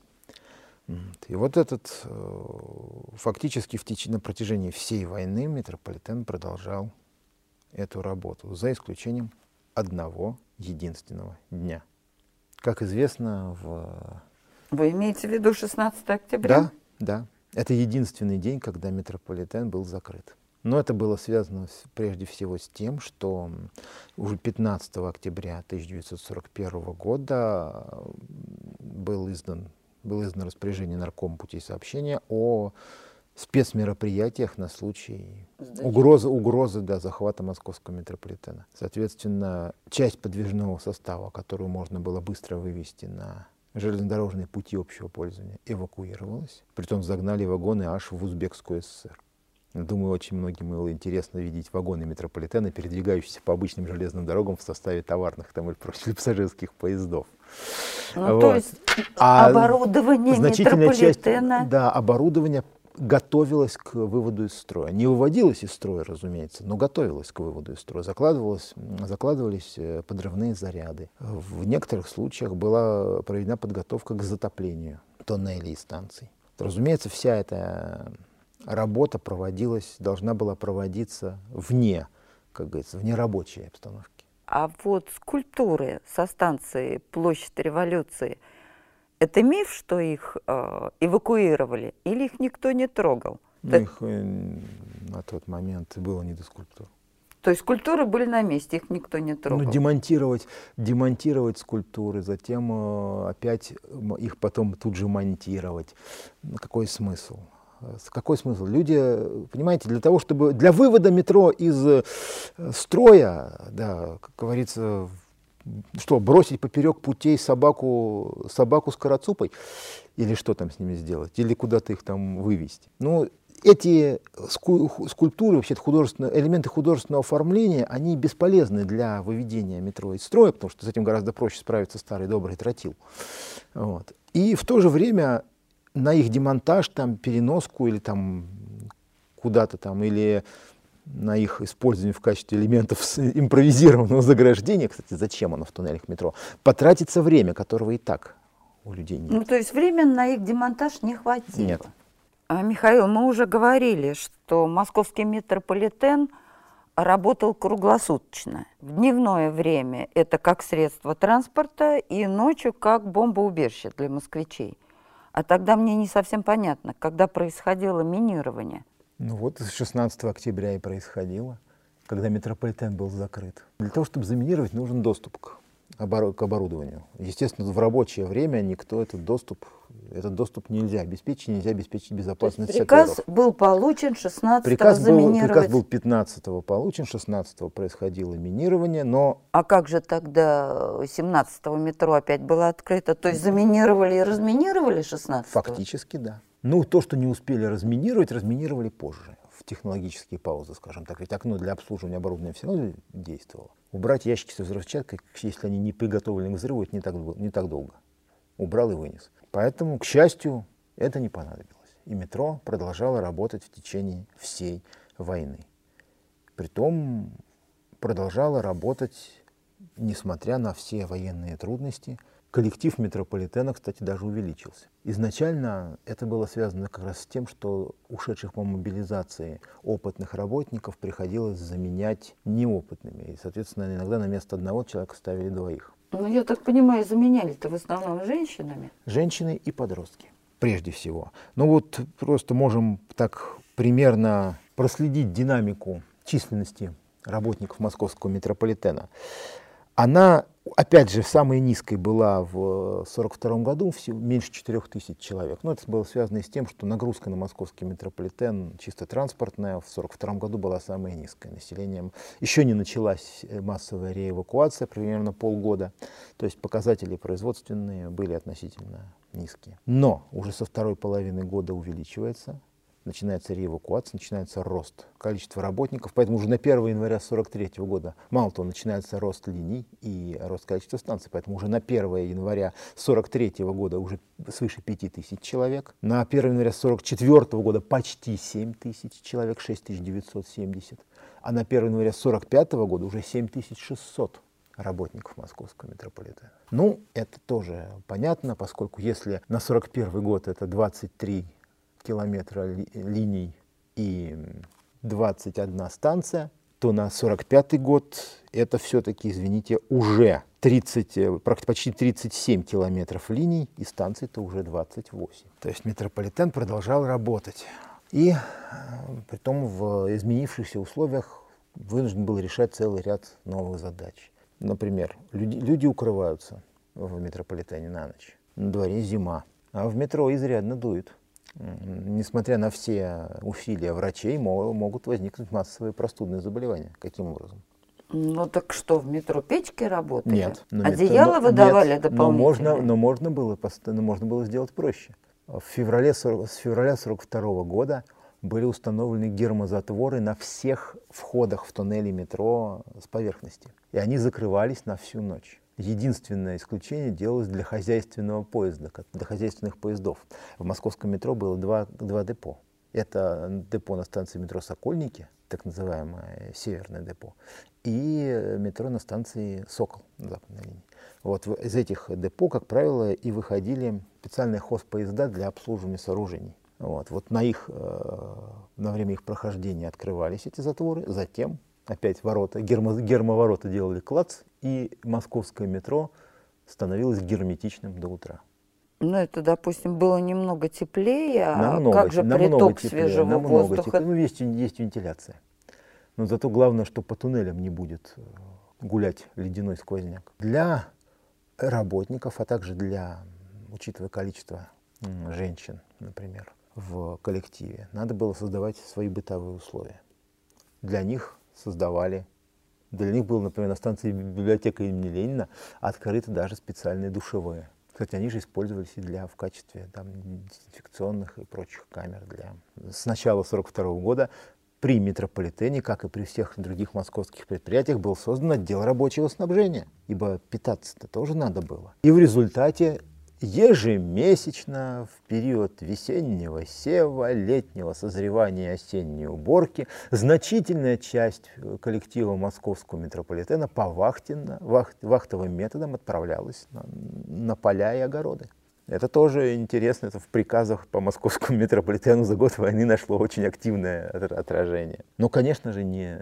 И вот этот, э, фактически в теч- на протяжении всей войны метрополитен продолжал эту работу, за исключением одного единственного дня. Как известно, в... Вы имеете в виду 16 октября? Да, да. Это единственный день, когда метрополитен был закрыт. Но это было связано с- прежде всего с тем, что уже 15 октября 1941 года был издан, было издано распоряжение наркома путей сообщения о спецмероприятиях на случай Сдачи. угрозы, угрозы да, захвата московского метрополитена. Соответственно, часть подвижного состава, которую можно было быстро вывести на железнодорожные пути общего пользования, эвакуировалась. Притом загнали вагоны аж в Узбекскую ССР. Думаю, очень многим было интересно видеть вагоны метрополитена, передвигающиеся по обычным железным дорогам в составе товарных там, или пассажирских поездов. Ну, вот. то есть а оборудование значительная часть, да, оборудование готовилась к выводу из строя. Не выводилась из строя, разумеется, но готовилась к выводу из строя. Закладывалось, закладывались э, подрывные заряды. В некоторых случаях была проведена подготовка к затоплению тоннелей и станций. Разумеется, вся эта работа проводилась, должна была проводиться вне, как говорится, вне рабочей обстановки. А вот скульптуры со станции Площадь Революции – это миф, что их э, эвакуировали, или их никто не трогал? Ну, их э, на тот момент было не до скульптур. То есть скульптуры были на месте, их никто не трогал? Ну, демонтировать, демонтировать скульптуры, затем э, опять их потом тут же монтировать. Ну, какой смысл? Какой смысл? Люди, понимаете, для того, чтобы для вывода метро из э, строя, да, как говорится, что, бросить поперек путей собаку, собаку с карацупой? Или что там с ними сделать? Или куда-то их там вывести? Ну, эти скульптуры, вообще художественные, элементы художественного оформления, они бесполезны для выведения метро из строя, потому что с этим гораздо проще справиться старый добрый тротил. Вот. И в то же время на их демонтаж, там, переноску или там куда-то там, или на их использование в качестве элементов импровизированного заграждения, кстати, зачем оно в туннелях метро, потратится время, которого и так у людей нет. Ну, то есть времени на их демонтаж не хватило? Нет. А, Михаил, мы уже говорили, что московский метрополитен работал круглосуточно. В дневное время это как средство транспорта и ночью как бомбоубежище для москвичей. А тогда мне не совсем понятно, когда происходило минирование – ну вот 16 октября и происходило, когда метрополитен был закрыт. Для того, чтобы заминировать, нужен доступ к, к оборудованию. Естественно, в рабочее время никто этот доступ, этот доступ нельзя обеспечить, нельзя обеспечить безопасность приказ саперов. был получен 16 приказ был, приказ был 15 получен, 16 происходило минирование, но... А как же тогда 17 метро опять было открыто? То есть заминировали и разминировали 16 -го? Фактически, да. Ну, то, что не успели разминировать, разминировали позже, в технологические паузы, скажем так. Ведь окно для обслуживания оборудования все равно действовало. Убрать ящики со взрывчаткой, если они не приготовлены к взрыву, это не так, не так долго. Убрал и вынес. Поэтому, к счастью, это не понадобилось. И метро продолжало работать в течение всей войны. Притом продолжало работать, несмотря на все военные трудности – Коллектив метрополитена, кстати, даже увеличился. Изначально это было связано как раз с тем, что ушедших по мобилизации опытных работников приходилось заменять неопытными. И, соответственно, иногда на место одного человека ставили двоих. Ну, я так понимаю, заменяли-то в основном женщинами? Женщины и подростки, прежде всего. Ну вот просто можем так примерно проследить динамику численности работников московского метрополитена. Она опять же, самой низкой была в 1942 году, всего меньше 4 тысяч человек. Но это было связано с тем, что нагрузка на московский метрополитен чисто транспортная в 1942 году была самая низкая. Населением еще не началась массовая реэвакуация, примерно полгода. То есть показатели производственные были относительно низкие. Но уже со второй половины года увеличивается начинается реэвакуация, начинается рост количества работников. Поэтому уже на 1 января 1943 года мало того, начинается рост линий и рост количества станций. Поэтому уже на 1 января 1943 года уже свыше 5 тысяч человек. На 1 января 1944 года почти 7 тысяч человек, 6970. А на 1 января 1945 года уже 7600 работников московского метрополитена. Ну, это тоже понятно, поскольку если на 41 год это 23 километра ли, линий и 21 станция, то на 45 год это все-таки, извините, уже 30, э, почти 37 километров линий, и станций-то уже 28. То есть метрополитен продолжал работать. И э, при том в изменившихся условиях вынужден был решать целый ряд новых задач. Например, люди, люди укрываются в метрополитене на ночь. На дворе зима, а в метро изрядно дует несмотря на все усилия врачей, могут возникнуть массовые простудные заболевания. Каким образом? Ну так что, в метро печки работали? Нет. Одеяло метро, выдавали нет, дополнительно? Но можно, но можно, было, но можно было сделать проще. В феврале, с февраля 1942 года были установлены гермозатворы на всех входах в туннели метро с поверхности. И они закрывались на всю ночь. Единственное исключение делалось для хозяйственного поезда, для хозяйственных поездов. В московском метро было два, два депо. Это депо на станции метро «Сокольники», так называемое северное депо, и метро на станции «Сокол» на западной линии. Вот из этих депо, как правило, и выходили специальные хозпоезда для обслуживания сооружений. Вот, вот на, их, э, на время их прохождения открывались эти затворы, затем опять ворота, гермо, гермоворота делали клац, и московское метро становилось герметичным до утра. Ну, это, допустим, было немного теплее, а намного, как же приток теплее, свежего намного воздуха? Теплее. Ну, есть, есть вентиляция. Но зато главное, что по туннелям не будет э, гулять ледяной сквозняк. Для работников, а также для, учитывая количество женщин, например, в коллективе, надо было создавать свои бытовые условия. Для них создавали для них было, например, на станции библиотека имени Ленина открыты даже специальные душевые. Кстати, они же использовались и для, в качестве там, дезинфекционных и прочих камер. Для... С начала 1942 года при метрополитене, как и при всех других московских предприятиях, был создан отдел рабочего снабжения, ибо питаться-то тоже надо было. И в результате ежемесячно в период весеннего сева, летнего созревания и осенней уборки значительная часть коллектива московского метрополитена по вахтенно, вахт, вахтовым методам отправлялась на, на поля и огороды. Это тоже интересно, это в приказах по московскому метрополитену за год войны нашло очень активное отражение. Но, конечно же, не,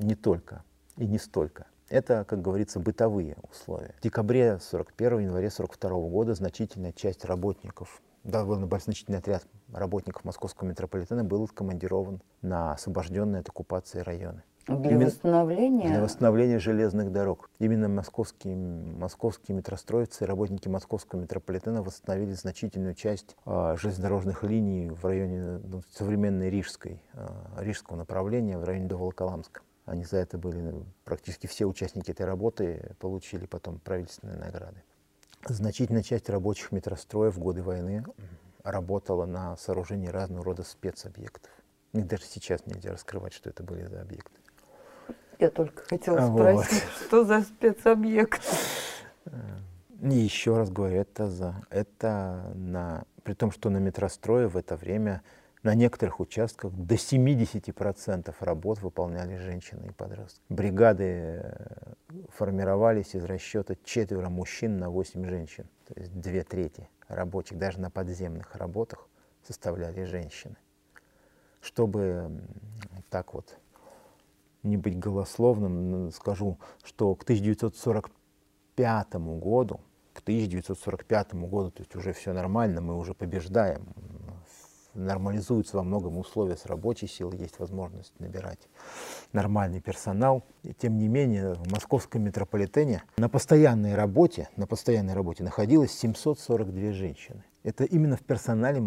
не только и не столько. Это, как говорится, бытовые условия. В декабре 41 январе 42 года значительная часть работников, довольно значительный отряд работников московского метрополитена был откомандирован на освобожденные от оккупации районы. Для Именно, восстановления? Для восстановления железных дорог. Именно московские, московские метростроицы, работники московского метрополитена восстановили значительную часть э, железнодорожных линий в районе ну, современной Рижской, э, Рижского направления, в районе до Волоколамска. Они за это были, ну, практически все участники этой работы получили потом правительственные награды. Значительная часть рабочих метростроев в годы войны работала на сооружении разного рода спецобъектов. И даже сейчас нельзя раскрывать, что это были за объекты. Я только хотела спросить, вот. что за спецобъект? И еще раз говорю, это, за, это на, при том, что на метрострое в это время на некоторых участках до 70% работ выполняли женщины и подростки. Бригады э, формировались из расчета четверо мужчин на 8 женщин. То есть две трети рабочих, даже на подземных работах, составляли женщины. Чтобы так вот не быть голословным, скажу, что к 1945 году, к 1945 году, то есть уже все нормально, мы уже побеждаем, нормализуются во многом условия с рабочей силой, есть возможность набирать нормальный персонал. И тем не менее, в московском метрополитене на постоянной работе, на постоянной работе находилось 742 женщины. Это именно в персонале,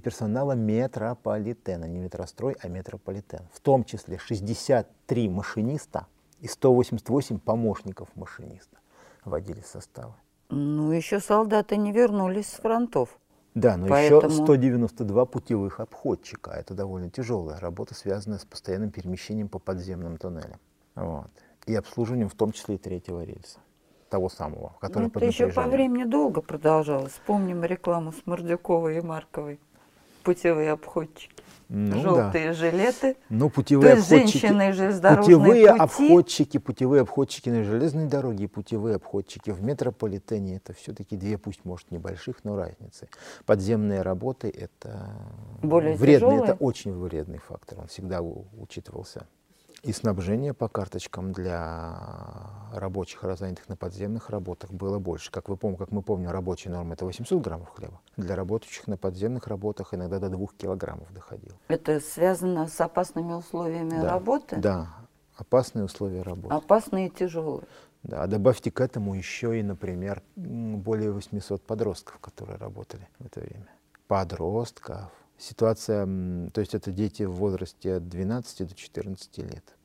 персонала метрополитена, не метрострой, а метрополитен. В том числе 63 машиниста и 188 помощников машиниста водили составы. Ну, еще солдаты не вернулись с фронтов. Да, но Поэтому... еще 192 путевых обходчика. Это довольно тяжелая работа, связанная с постоянным перемещением по подземным туннелям. Вот. И обслуживанием в том числе и третьего рельса. Того самого, который ну, Это еще по времени долго продолжалось. Вспомним рекламу с Мордюковой и Марковой. Путевые обходчики ну, желтые да. жилеты. Ну, путевые То обходчики, женщины путевые пути. обходчики, путевые обходчики на железной дороге и путевые обходчики в метрополитене, это все-таки две, пусть может небольших, но разницы. Подземные работы это Более вредный, тяжелые? это очень вредный фактор, он всегда учитывался и снабжение по карточкам для рабочих, занятых на подземных работах, было больше. Как, вы помните, как мы помним, рабочая норма это 800 граммов хлеба. Для работающих на подземных работах иногда до 2 килограммов доходило. Это связано с опасными условиями да, работы? Да, опасные условия работы. Опасные и тяжелые. Да, а добавьте к этому еще и, например, более 800 подростков, которые работали в это время. Подростков. Ситуация, то есть это дети в возрасте от 12 до 14 лет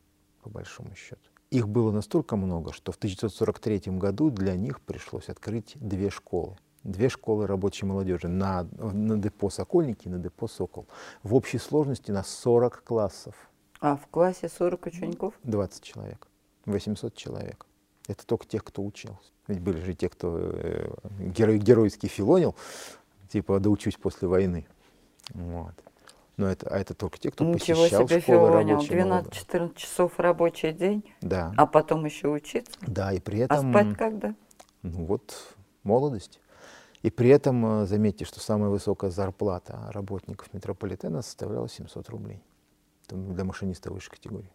по большому счету. Их было настолько много, что в 1943 году для них пришлось открыть две школы. Две школы рабочей молодежи на, на депо «Сокольники» и на депо «Сокол». В общей сложности на 40 классов. А в классе 40 учеников? 20 человек, 800 человек. Это только тех, кто учился. Ведь были же те, кто э, герой, геройски филонил, типа доучусь после войны. Вот. Но это, а это только те, кто Ничего посещал себе школы филонил. рабочего 12-14 часов рабочий день, Да, а потом еще учиться. да, и при А этом... спать когда? Ну вот, молодость. И при этом э, заметьте, что самая высокая зарплата работников метрополитена составляла 700 рублей. Это для машиниста высшей категории.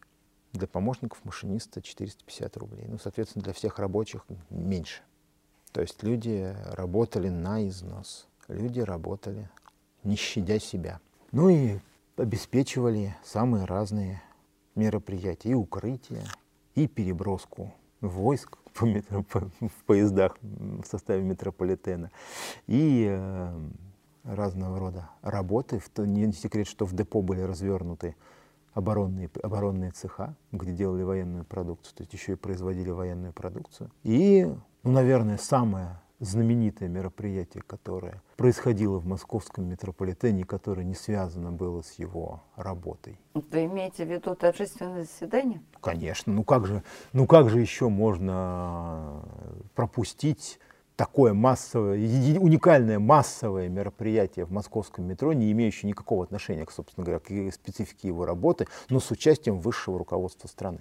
Для помощников машиниста 450 рублей. Ну, соответственно, для всех рабочих меньше. То есть люди работали на износ. Люди работали, не щадя себя. Ну и обеспечивали самые разные мероприятия. И укрытия, и переброску войск по метро- по- в поездах в составе метрополитена, и э, разного рода работы. В Не секрет, что в депо были развернуты оборонные, оборонные цеха, где делали военную продукцию, то есть еще и производили военную продукцию. И, ну, наверное, самое знаменитое мероприятие, которое происходило в московском метрополитене, которое не связано было с его работой. Вы имеете в виду торжественное заседание? Конечно, ну как же, ну как же еще можно пропустить такое массовое, уникальное массовое мероприятие в московском метро, не имеющее никакого отношения, к, собственно говоря, к специфике его работы, но с участием высшего руководства страны.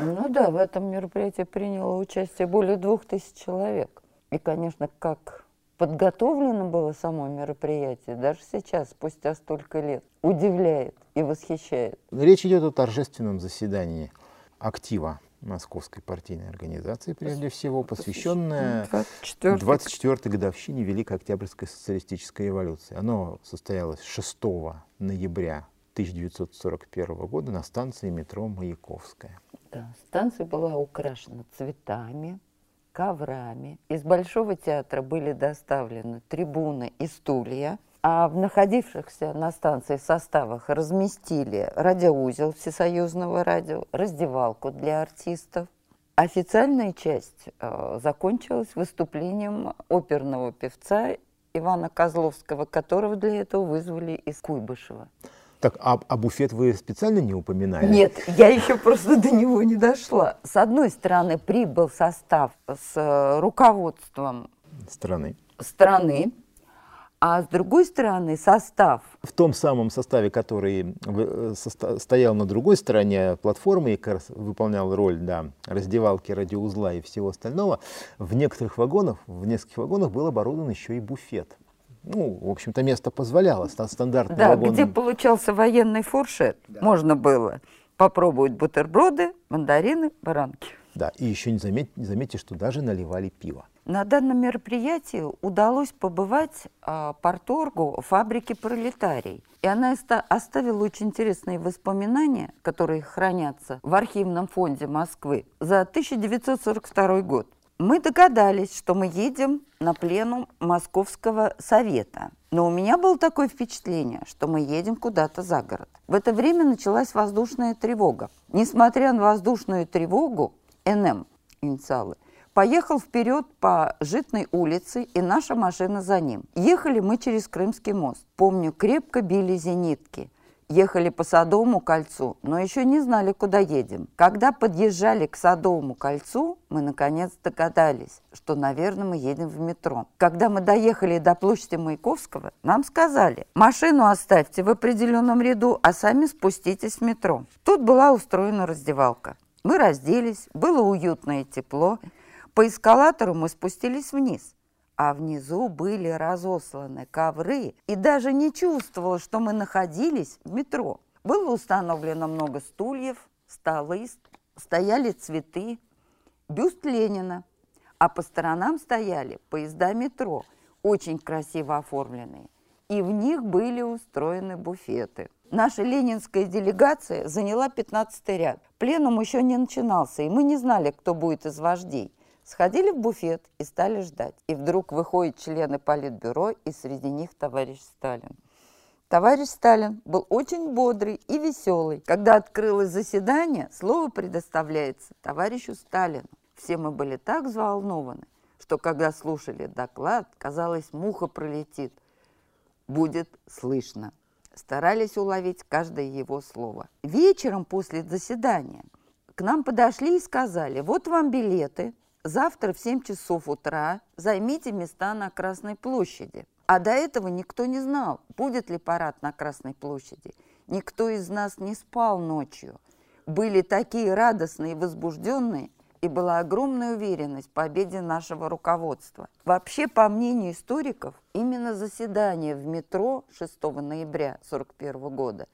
Ну да, в этом мероприятии приняло участие более двух тысяч человек. И, конечно, как подготовлено было само мероприятие, даже сейчас, спустя столько лет, удивляет и восхищает. Речь идет о торжественном заседании актива Московской партийной организации, прежде всего, посвященное 24 24-й годовщине Великой Октябрьской социалистической революции. Оно состоялось 6 ноября 1941 года на станции метро Маяковская. Да, станция была украшена цветами, коврами. Из Большого театра были доставлены трибуны и стулья, а в находившихся на станции составах разместили радиоузел всесоюзного радио, раздевалку для артистов. Официальная часть э, закончилась выступлением оперного певца Ивана Козловского, которого для этого вызвали из Куйбышева. Так, а, а буфет вы специально не упоминали? Нет, я еще просто до него не дошла. С одной стороны, прибыл состав с э, руководством Страны. страны, а с другой стороны, состав В том самом составе, который э, стоял на другой стороне платформы и выполнял роль да, раздевалки, радиоузла и всего остального, в некоторых вагонах, в нескольких вагонах был оборудован еще и буфет. Ну, в общем-то, место позволяло. ста- Стандартный да, вагон. где получался военный фуршет, можно было попробовать бутерброды, мандарины, баранки. Да, и еще не, замет- не заметьте, что даже наливали пиво. На данном мероприятии удалось побывать а, порторгу фабрики «Пролетарий». И она оста- оставила очень интересные воспоминания, которые хранятся в архивном фонде Москвы за 1942 год. Мы догадались, что мы едем на пленум Московского совета. Но у меня было такое впечатление, что мы едем куда-то за город. В это время началась воздушная тревога. Несмотря на воздушную тревогу, НМ, инициалы, поехал вперед по Житной улице, и наша машина за ним. Ехали мы через Крымский мост. Помню, крепко били зенитки. Ехали по Садовому кольцу, но еще не знали, куда едем. Когда подъезжали к Садовому кольцу, мы наконец догадались, что, наверное, мы едем в метро. Когда мы доехали до площади Маяковского, нам сказали, машину оставьте в определенном ряду, а сами спуститесь в метро. Тут была устроена раздевалка. Мы разделись, было уютно и тепло. По эскалатору мы спустились вниз, а внизу были разосланы ковры, и даже не чувствовала, что мы находились в метро. Было установлено много стульев, столы, стояли цветы, бюст Ленина, а по сторонам стояли поезда метро, очень красиво оформленные, и в них были устроены буфеты. Наша ленинская делегация заняла 15 ряд. Пленум еще не начинался, и мы не знали, кто будет из вождей. Сходили в буфет и стали ждать. И вдруг выходят члены политбюро, и среди них товарищ Сталин. Товарищ Сталин был очень бодрый и веселый. Когда открылось заседание, слово предоставляется товарищу Сталину. Все мы были так взволнованы, что когда слушали доклад, казалось, муха пролетит. Будет слышно. Старались уловить каждое его слово. Вечером после заседания к нам подошли и сказали, вот вам билеты, завтра в 7 часов утра займите места на Красной площади. А до этого никто не знал, будет ли парад на Красной площади. Никто из нас не спал ночью. Были такие радостные и возбужденные, и была огромная уверенность в победе нашего руководства. Вообще, по мнению историков, именно заседание в метро 6 ноября 1941 года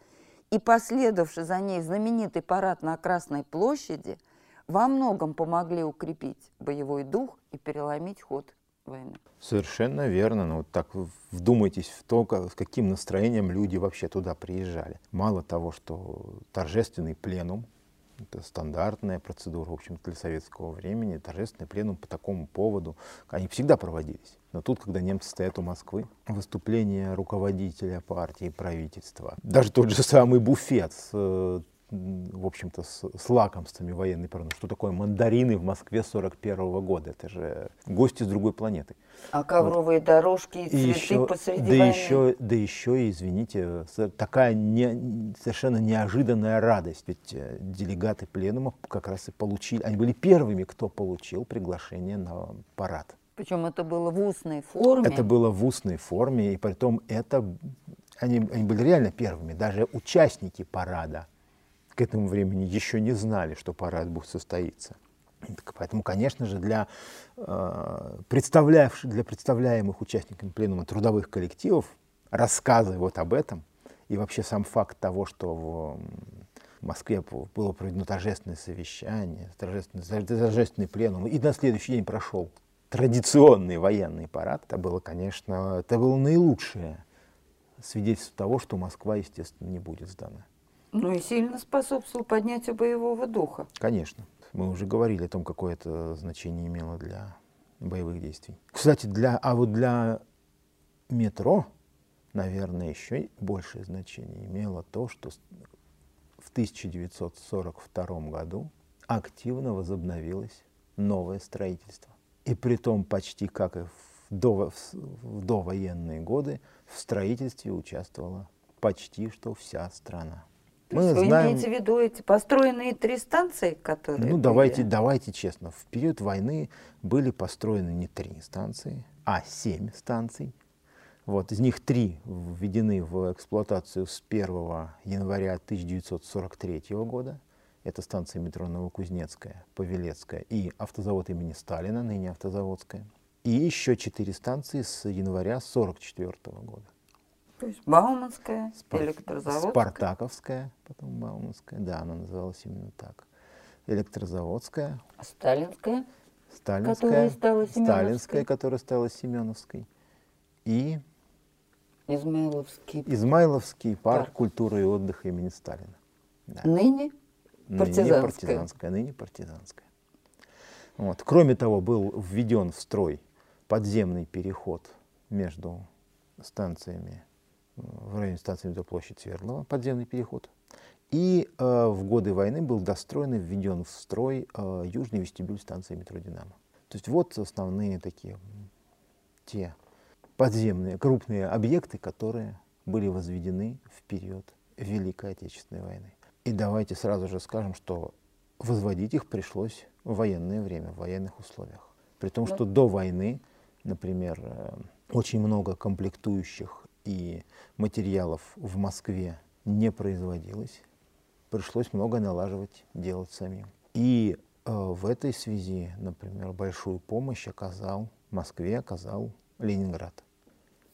и последовавший за ней знаменитый парад на Красной площади во многом помогли укрепить боевой дух и переломить ход войны. Совершенно верно. Но вот так вдумайтесь в то, с каким настроением люди вообще туда приезжали. Мало того, что торжественный пленум, это стандартная процедура, в общем для советского времени, торжественный пленум по такому поводу, они всегда проводились. Но тут, когда немцы стоят у Москвы, выступление руководителя партии правительства, даже тот же самый буфет с э, в общем-то, с, с лакомствами военной порно. Что такое мандарины в Москве 41 -го года? Это же гости с другой планеты. А ковровые вот. дорожки и цветы и еще, посреди да войны? Еще, да еще, извините, такая не, совершенно неожиданная радость. Ведь э, делегаты пленума как раз и получили, они были первыми, кто получил приглашение на парад. Причем это было в устной форме. Это было в устной форме, и при том это они, они были реально первыми. Даже участники парада к этому времени еще не знали, что парад будет состоиться. Поэтому, конечно же, для, э, представлявших, для представляемых участниками пленума трудовых коллективов рассказы вот об этом и вообще сам факт того, что в Москве было проведено торжественное совещание, торжественный, торжественный пленум, и на следующий день прошел традиционный военный парад, это было, конечно, это было наилучшее свидетельство того, что Москва, естественно, не будет сдана. Ну и сильно способствовал поднятию боевого духа. Конечно. Мы уже говорили о том, какое это значение имело для боевых действий. Кстати, для, а вот для метро, наверное, еще большее значение имело то, что в 1942 году активно возобновилось новое строительство. И при том почти как и в, до, в, довоенные годы в строительстве участвовала почти что вся страна. Мы Вы знаем... имеете в виду эти построенные три станции, которые Ну, были? давайте, давайте честно. В период войны были построены не три станции, а семь станций. Вот, из них три введены в эксплуатацию с 1 января 1943 года. Это станция метро Новокузнецкая, Павелецкая и автозавод имени Сталина, ныне автозаводская. И еще четыре станции с января 1944 года. То есть Бауманская, Спар... Электрозаводская. Спартаковская, потом Бауманская, да, она называлась именно так. Электрозаводская. А Сталинская? Сталинская. Которая стала Семеновской. Сталинская, которая стала Семеновской. И Измайловский. Измайловский парк, парк культуры и отдыха имени Сталина. Да. Ныне партизанская. Ныне партизанская, ныне партизанская. Вот. Кроме того, был введен в строй подземный переход между станциями в районе станции метроплощадь Свердлова, подземный переход. И э, в годы войны был достроен и введен в строй э, южный вестибюль станции метро «Динамо». То есть вот основные такие те подземные крупные объекты, которые были возведены в период Великой Отечественной войны. И давайте сразу же скажем, что возводить их пришлось в военное время, в военных условиях. При том, что до войны, например, э, очень много комплектующих и материалов в Москве не производилось. Пришлось много налаживать, делать самим. И э, в этой связи, например, большую помощь оказал Москве, оказал Ленинград.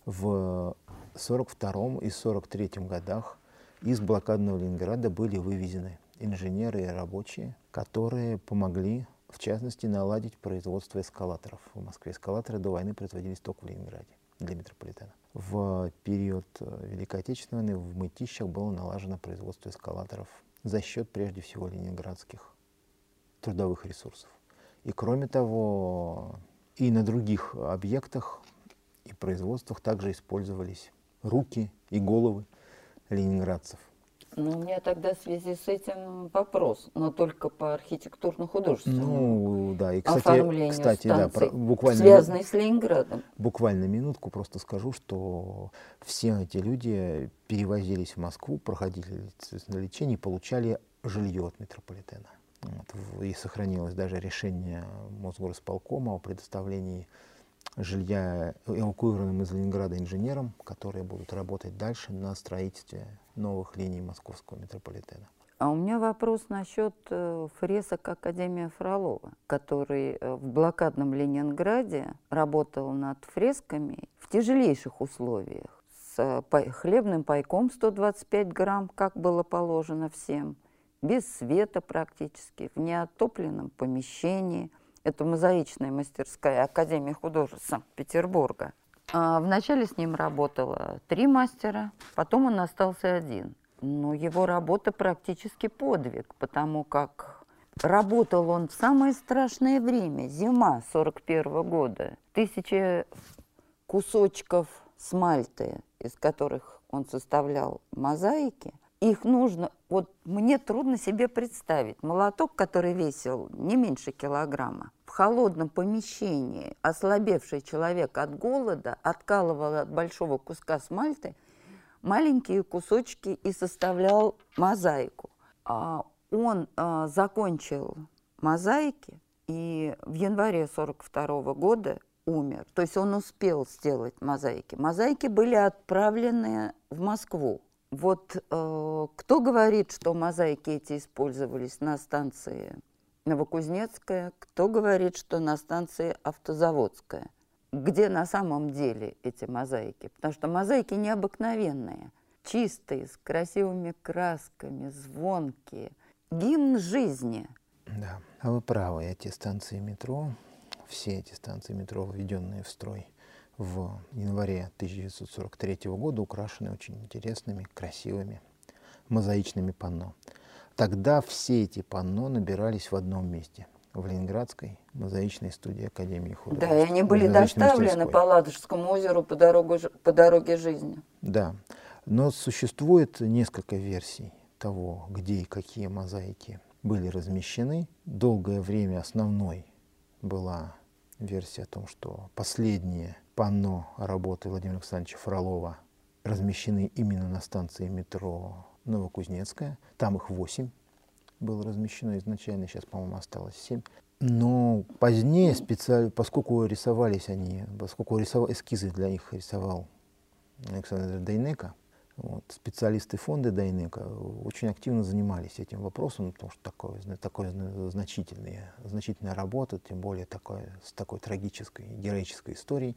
В 42 и 43 годах из блокадного Ленинграда были вывезены инженеры и рабочие, которые помогли, в частности, наладить производство эскалаторов. В Москве эскалаторы до войны производились только в Ленинграде для метрополитена. В период э, Великой Отечественной войны в Мытищах было налажено производство эскалаторов за счет, прежде всего, ленинградских трудовых ресурсов. И кроме того, и на других объектах и производствах также использовались руки и головы ленинградцев. Ну, у меня тогда в связи с этим вопрос, но только по архитектурно-художественному ну, да, и, кстати, оформлению кстати, станций, да, про, буквально, связанной с Ленинградом. Буквально минутку просто скажу, что все эти люди перевозились в Москву, проходили на лечение и получали жилье от метрополитена. Вот, и сохранилось даже решение Мосгорсполкома о предоставлении жилья эвакуированным из Ленинграда инженерам, которые будут работать дальше на строительстве новых линий московского метрополитена. А у меня вопрос насчет э, фресок Академии Фролова, который э, в блокадном Ленинграде работал над фресками в тяжелейших условиях, с э, хлебным пайком 125 грамм, как было положено всем, без света практически, в неотопленном помещении. Это мозаичная мастерская Академии художеств Санкт-Петербурга. А вначале с ним работало три мастера, потом он остался один. Но его работа практически подвиг, потому как работал он в самое страшное время, зима 41 -го года. Тысячи кусочков смальты, из которых он составлял мозаики, их нужно, вот мне трудно себе представить, молоток, который весил не меньше килограмма, в холодном помещении ослабевший человек от голода откалывал от большого куска смальты – маленькие кусочки и составлял мозаику. А он а, закончил мозаики и в январе 42 года умер. То есть он успел сделать мозаики. Мозаики были отправлены в Москву. Вот э, кто говорит, что мозаики эти использовались на станции Новокузнецкая, кто говорит, что на станции Автозаводская где на самом деле эти мозаики. Потому что мозаики необыкновенные, чистые, с красивыми красками, звонкие. Гимн жизни. Да, а вы правы, эти станции метро, все эти станции метро, введенные в строй в январе 1943 года, украшены очень интересными, красивыми мозаичными панно. Тогда все эти панно набирались в одном месте – в Ленинградской мозаичной студии Академии художеств. Да, и они были доставлены по Ладожскому озеру по, дорогу, по дороге жизни. Да, но существует несколько версий того, где и какие мозаики были размещены. Долгое время основной была версия о том, что последние панно работы Владимира Александровича Фролова размещены именно на станции метро Новокузнецкая. Там их восемь было размещено изначально, сейчас, по-моему, осталось 7. Но позднее, специально, поскольку рисовались они, поскольку рисовал, эскизы для них рисовал Александр Дайнека, вот, специалисты фонда Дайнека очень активно занимались этим вопросом, потому что такое, такое значительная, значительная работа, тем более такое, с такой трагической, героической историей.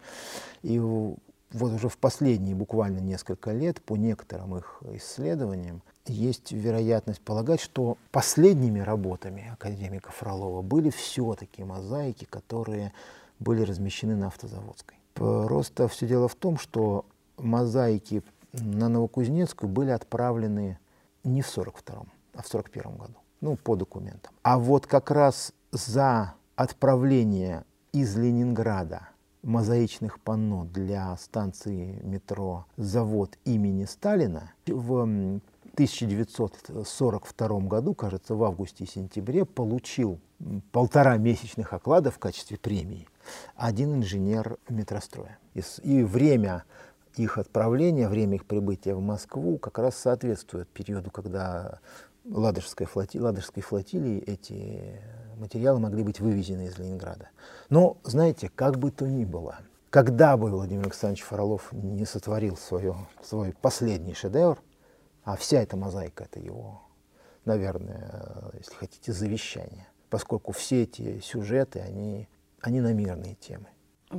И вот уже в последние буквально несколько лет, по некоторым их исследованиям, есть вероятность полагать, что последними работами академика Фролова были все-таки мозаики, которые были размещены на Автозаводской. Просто все дело в том, что мозаики на Новокузнецкую были отправлены не в 42 а в 41 году, ну, по документам. А вот как раз за отправление из Ленинграда мозаичных панно для станции метро «Завод имени Сталина» в 1942 году, кажется, в августе и сентябре, получил полтора месячных оклада в качестве премии один инженер метростроя. И время их отправления, время их прибытия в Москву как раз соответствует периоду, когда Ладожской флотилии, Ладожской флотилии эти материалы могли быть вывезены из Ленинграда. Но, знаете, как бы то ни было, когда бы Владимир Александрович Фролов не сотворил свое, свой последний шедевр, а вся эта мозаика — это его, наверное, если хотите, завещание, поскольку все эти сюжеты, они, они на темы.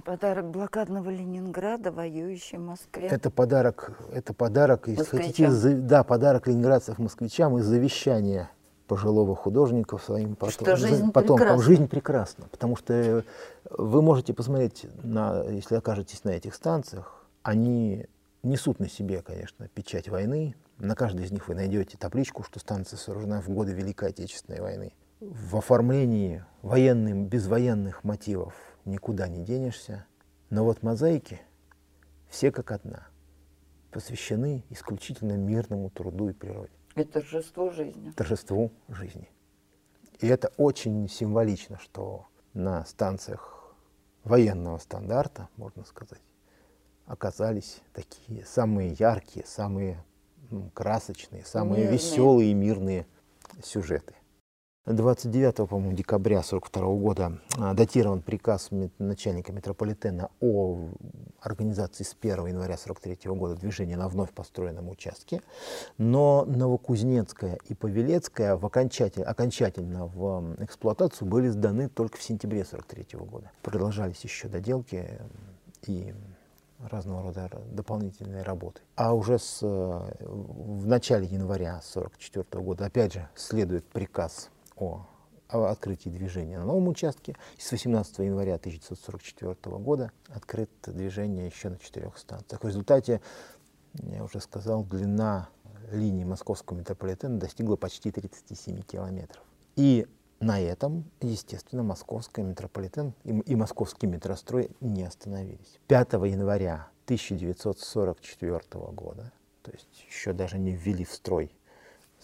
Подарок блокадного Ленинграда воюющей Москве. Это подарок, это подарок, если хотите, да, подарок ленинградцев москвичам и завещание пожилого художника своим потом, что жизнь потомкам. Прекрасна. Жизнь прекрасна, потому что вы можете посмотреть, на, если окажетесь на этих станциях, они несут на себе, конечно, печать войны, на каждой из них вы найдете табличку, что станция сооружена в годы Великой Отечественной войны. В оформлении военным, без военных мотивов никуда не денешься. Но вот мозаики все как одна, посвящены исключительно мирному труду и природе. И торжеству жизни. Торжеству жизни. И это очень символично, что на станциях военного стандарта, можно сказать, оказались такие самые яркие, самые красочные, самые мирные. веселые и мирные сюжеты. 29 по-моему, декабря 1942 года а, датирован приказ начальника метрополитена о организации с 1 января 1943 года движения на вновь построенном участке. Но Новокузнецкая и Павелецкая в окончатель, окончательно в эксплуатацию были сданы только в сентябре 1943 года. Продолжались еще доделки и разного рода дополнительные работы. А уже с, э, в начале января 1944 года, опять же, следует приказ о, открытии движения на новом участке. И с 18 января 1944 года открыто движение еще на четырех станциях. В результате, я уже сказал, длина линии московского метрополитена достигла почти 37 километров. И на этом, естественно, московский метрополитен и, и московский метрострой не остановились. 5 января 1944 года, то есть еще даже не ввели в строй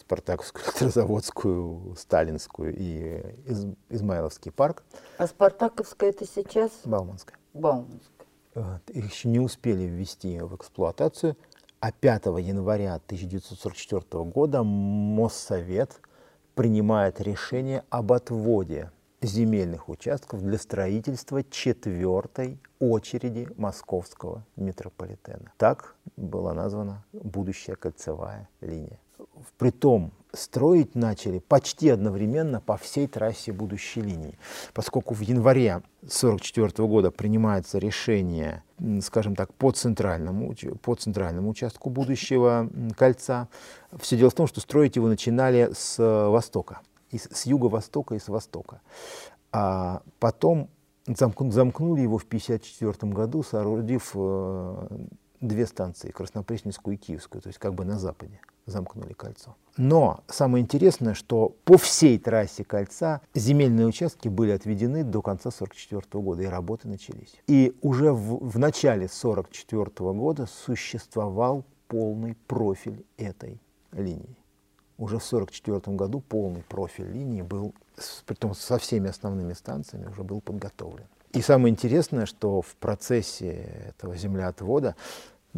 Спартаковскую, Электрозаводскую, Сталинскую и Из, Измайловский парк. А Спартаковская это сейчас? Бауманская. Бауманская. Их еще не успели ввести в эксплуатацию, а 5 января 1944 года Моссовет принимает решение об отводе земельных участков для строительства четвертой очереди московского метрополитена. Так была названа будущая кольцевая линия. Притом строить начали почти одновременно по всей трассе будущей линии, поскольку в январе 1944 года принимается решение, скажем так, по центральному, по центральному участку будущего кольца. Все дело в том, что строить его начинали с востока, с юго-востока и с востока. А потом замкнули его в 1954 году, соорудив э, две станции, Краснопресненскую и Киевскую, то есть как бы на западе замкнули кольцо. Но самое интересное, что по всей трассе кольца земельные участки были отведены до конца 1944 года, и работы начались. И уже в, в начале 1944 года существовал полный профиль этой линии. Уже в 1944 году полный профиль линии был, притом со всеми основными станциями, уже был подготовлен. И самое интересное, что в процессе этого землеотвода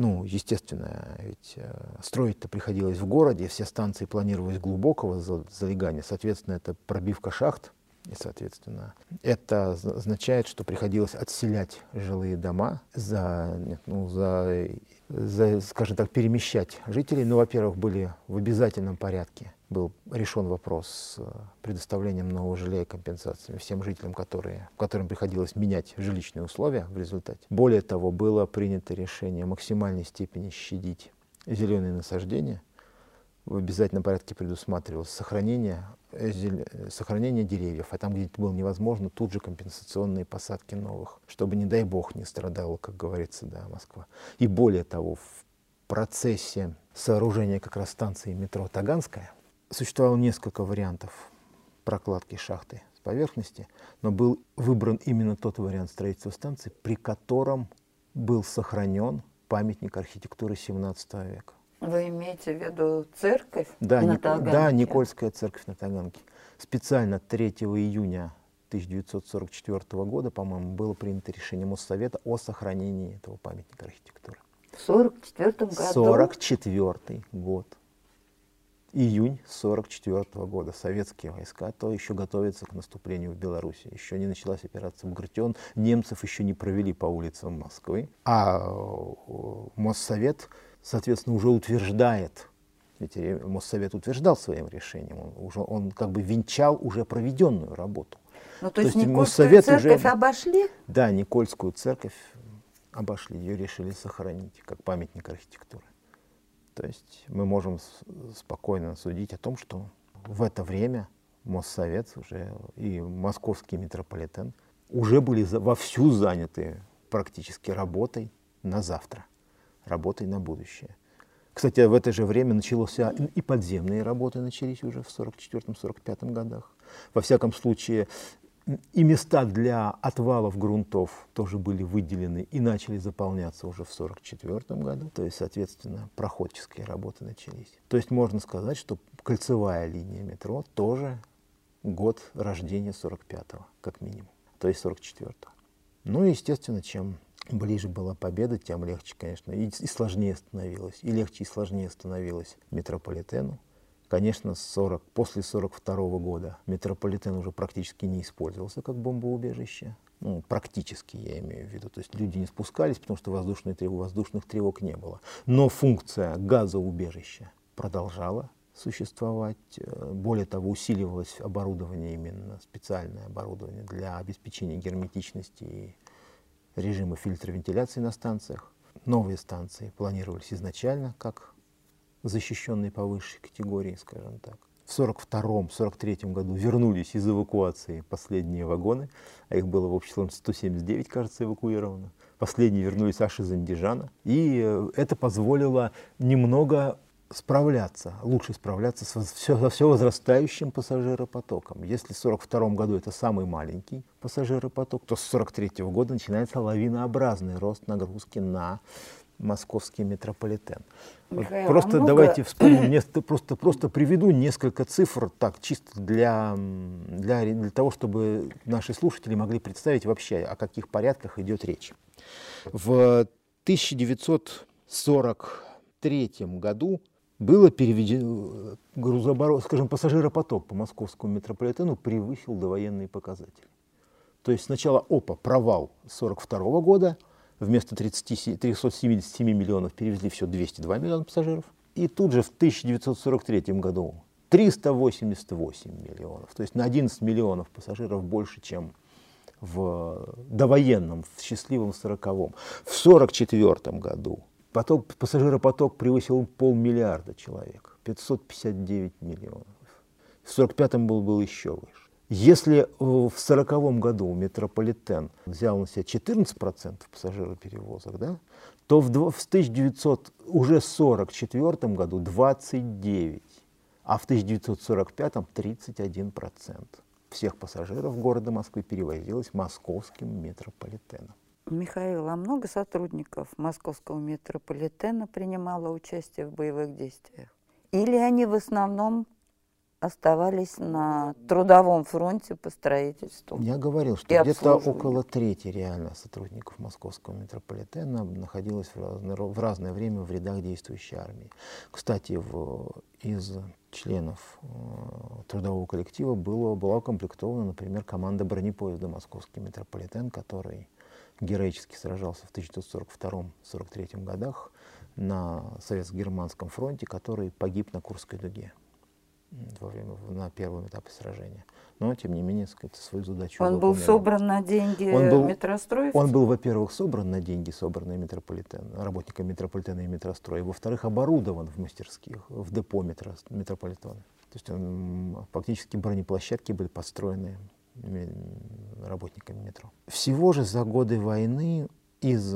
ну, естественно, ведь э, строить-то приходилось в городе, все станции планировались глубокого залегания, соответственно, это пробивка шахт, и, соответственно, это означает, что приходилось отселять жилые дома, за, ну, за, за, скажем так, перемещать жителей. Ну, во-первых, были в обязательном порядке был решен вопрос с э, предоставлением нового жилья и компенсациями всем жителям, которые, которым приходилось менять жилищные условия в результате. Более того, было принято решение максимальной степени щадить зеленые насаждения. В обязательном порядке предусматривалось сохранение, э, сохранение деревьев, а там, где это было невозможно, тут же компенсационные посадки новых, чтобы, не дай бог, не страдала, как говорится, да, Москва. И более того, в процессе сооружения как раз станции метро Таганская, Существовало несколько вариантов прокладки шахты с поверхности, но был выбран именно тот вариант строительства станции, при котором был сохранен памятник архитектуры 17 века. Вы имеете в виду церковь да, на Ник... Таганке? Да, Никольская церковь на Таганке. Специально 3 июня 1944 года, по-моему, было принято решение Моссовета о сохранении этого памятника архитектуры. В 1944 году? 44 год июнь 1944 года. Советские войска то еще готовятся к наступлению в Беларуси. Еще не началась операция Багратион. Немцев еще не провели по улицам Москвы. А э, Моссовет, соответственно, уже утверждает ведь Моссовет утверждал своим решением, он, уже, он как бы венчал уже проведенную работу. Ну, то, то есть, есть Никольскую церковь уже, обошли? Да, Никольскую церковь обошли, ее решили сохранить как памятник архитектуры. То есть мы можем спокойно судить о том, что в это время Моссовет уже и московский метрополитен уже были вовсю заняты практически работой на завтра, работой на будущее. Кстати, в это же время начался и подземные работы начались уже в 1944-1945 годах. Во всяком случае, и места для отвалов грунтов тоже были выделены и начали заполняться уже в 1944 году. То есть, соответственно, проходческие работы начались. То есть можно сказать, что кольцевая линия метро тоже год рождения 45-го, как минимум, то есть 44-го. Ну и, естественно, чем ближе была победа, тем легче, конечно, и, и сложнее становилось, и легче и сложнее становилось метрополитену, Конечно, 40, после 1942 года метрополитен уже практически не использовался как бомбоубежище. Ну, практически, я имею в виду. То есть люди не спускались, потому что воздушных тревог, воздушных тревог не было. Но функция газоубежища продолжала существовать. Э, более того, усиливалось оборудование, именно специальное оборудование для обеспечения герметичности и режима фильтровентиляции на станциях. Новые станции планировались изначально как защищенные по высшей категории, скажем так. В 1942-1943 году вернулись из эвакуации последние вагоны, а их было в общем 179, кажется, эвакуировано. Последние вернулись аж из Андижана. И э, это позволило немного справляться, лучше справляться со все, все возрастающим пассажиропотоком. Если в 1942 году это самый маленький пассажиропоток, то с 1943 года начинается лавинообразный рост нагрузки на московский метрополитен. Михаил, просто а много... давайте вспомним, просто, просто приведу несколько цифр, так, чисто для, для, для того, чтобы наши слушатели могли представить вообще, о каких порядках идет речь. В 1943 году было переведено, грузооборот, скажем, пассажиропоток по московскому метрополитену превысил довоенные показатели. То есть сначала ОПА, провал 1942 года, вместо 30, 377 миллионов перевезли все 202 миллиона пассажиров. И тут же в 1943 году 388 миллионов. То есть на 11 миллионов пассажиров больше, чем в довоенном, в счастливом 40-м. В 1944 году Поток, пассажиропоток превысил полмиллиарда человек, 559 миллионов. В 1945-м был, был еще выше. Если в 1940 году метрополитен взял на себя 14% пассажироперевозок, да, то в 1944 году 29%, а в 1945 31% всех пассажиров города Москвы перевозилось московским метрополитеном. Михаил, а много сотрудников московского метрополитена принимало участие в боевых действиях? Или они в основном оставались на трудовом фронте по строительству? Я говорил, что где-то около трети реально сотрудников московского метрополитена находилось в разное, в разное время в рядах действующей армии. Кстати, в, из членов э, трудового коллектива было, была укомплектована, например, команда бронепоезда «Московский метрополитен», который героически сражался в 1942-1943 годах на Советско-Германском фронте, который погиб на Курской дуге во время, на первом этапе сражения. Но, тем не менее, сказать, свою задачу Он выполнял. был собран на деньги он был, метростроев? Он был, во-первых, собран на деньги, собранные метрополитен, работниками метрополитена и метростроя. Во-вторых, оборудован в мастерских, в депо метро, метрополитена. То есть он, фактически бронеплощадки были построены работниками метро. Всего же за годы войны из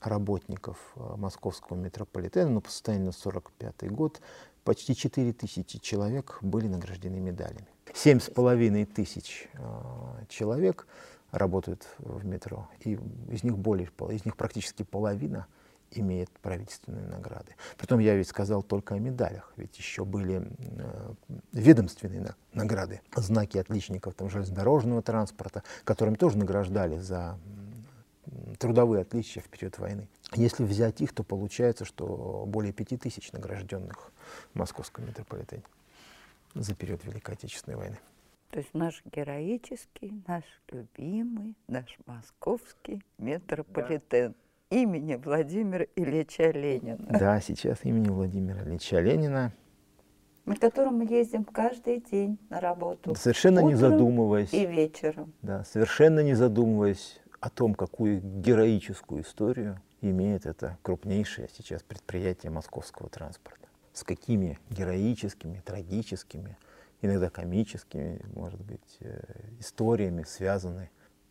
работников э, московского метрополитена, ну, по состоянию на 1945 год, почти 4 тысячи человек были награждены медалями. Семь с половиной тысяч э, человек работают в метро, и из них более, из них практически половина – имеет правительственные награды. Притом я ведь сказал только о медалях, ведь еще были э, ведомственные награды, знаки отличников там, железнодорожного транспорта, которыми тоже награждали за трудовые отличия в период войны. Если взять их, то получается, что более пяти тысяч награжденных в московском метрополитене за период Великой Отечественной войны. То есть наш героический, наш любимый, наш московский метрополитен имени Владимира Ильича Ленина. Да, сейчас имени Владимира Ильича Ленина. На котором мы ездим каждый день на работу. Совершенно не задумываясь. И вечером. Да, совершенно не задумываясь о том, какую героическую историю имеет это крупнейшее сейчас предприятие московского транспорта. С какими героическими, трагическими, иногда комическими, может быть, э, историями связаны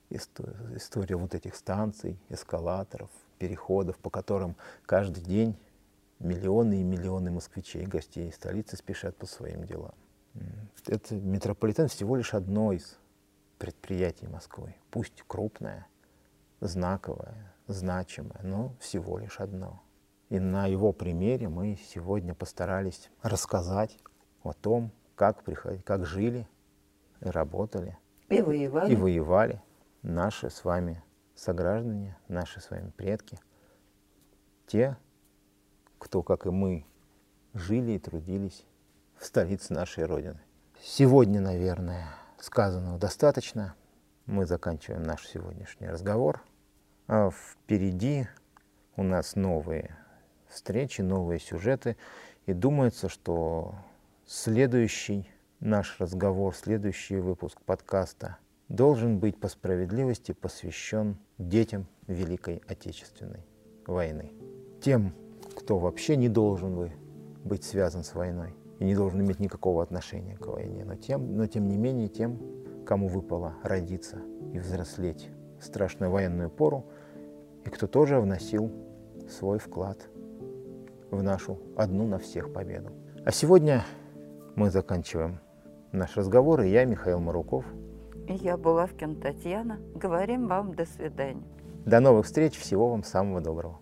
история вот этих станций, эскалаторов, переходов, по которым каждый день миллионы и миллионы москвичей, гостей столицы спешат по своим делам. Это метрополитен всего лишь одно из предприятий Москвы. Пусть крупное, знаковое, значимое, но всего лишь одно. И на его примере мы сегодня постарались рассказать о том, как, приходили, как жили, работали и воевали. и воевали наши с вами сограждане, наши с вами предки, те, кто, как и мы, жили и трудились в столице нашей Родины. Сегодня, наверное, сказанного достаточно. Мы заканчиваем наш сегодняшний разговор. А впереди у нас новые встречи, новые сюжеты. И думается, что следующий наш разговор, следующий выпуск подкаста должен быть по справедливости посвящен детям Великой Отечественной войны. Тем, кто вообще не должен бы быть связан с войной и не должен иметь никакого отношения к войне, но тем, но тем не менее тем, кому выпало родиться и взрослеть в страшную военную пору, и кто тоже вносил свой вклад в нашу одну на всех победу. А сегодня мы заканчиваем наш разговор, и я, Михаил Маруков. И я, Булавкин Татьяна. Говорим вам до свидания. До новых встреч, всего вам самого доброго.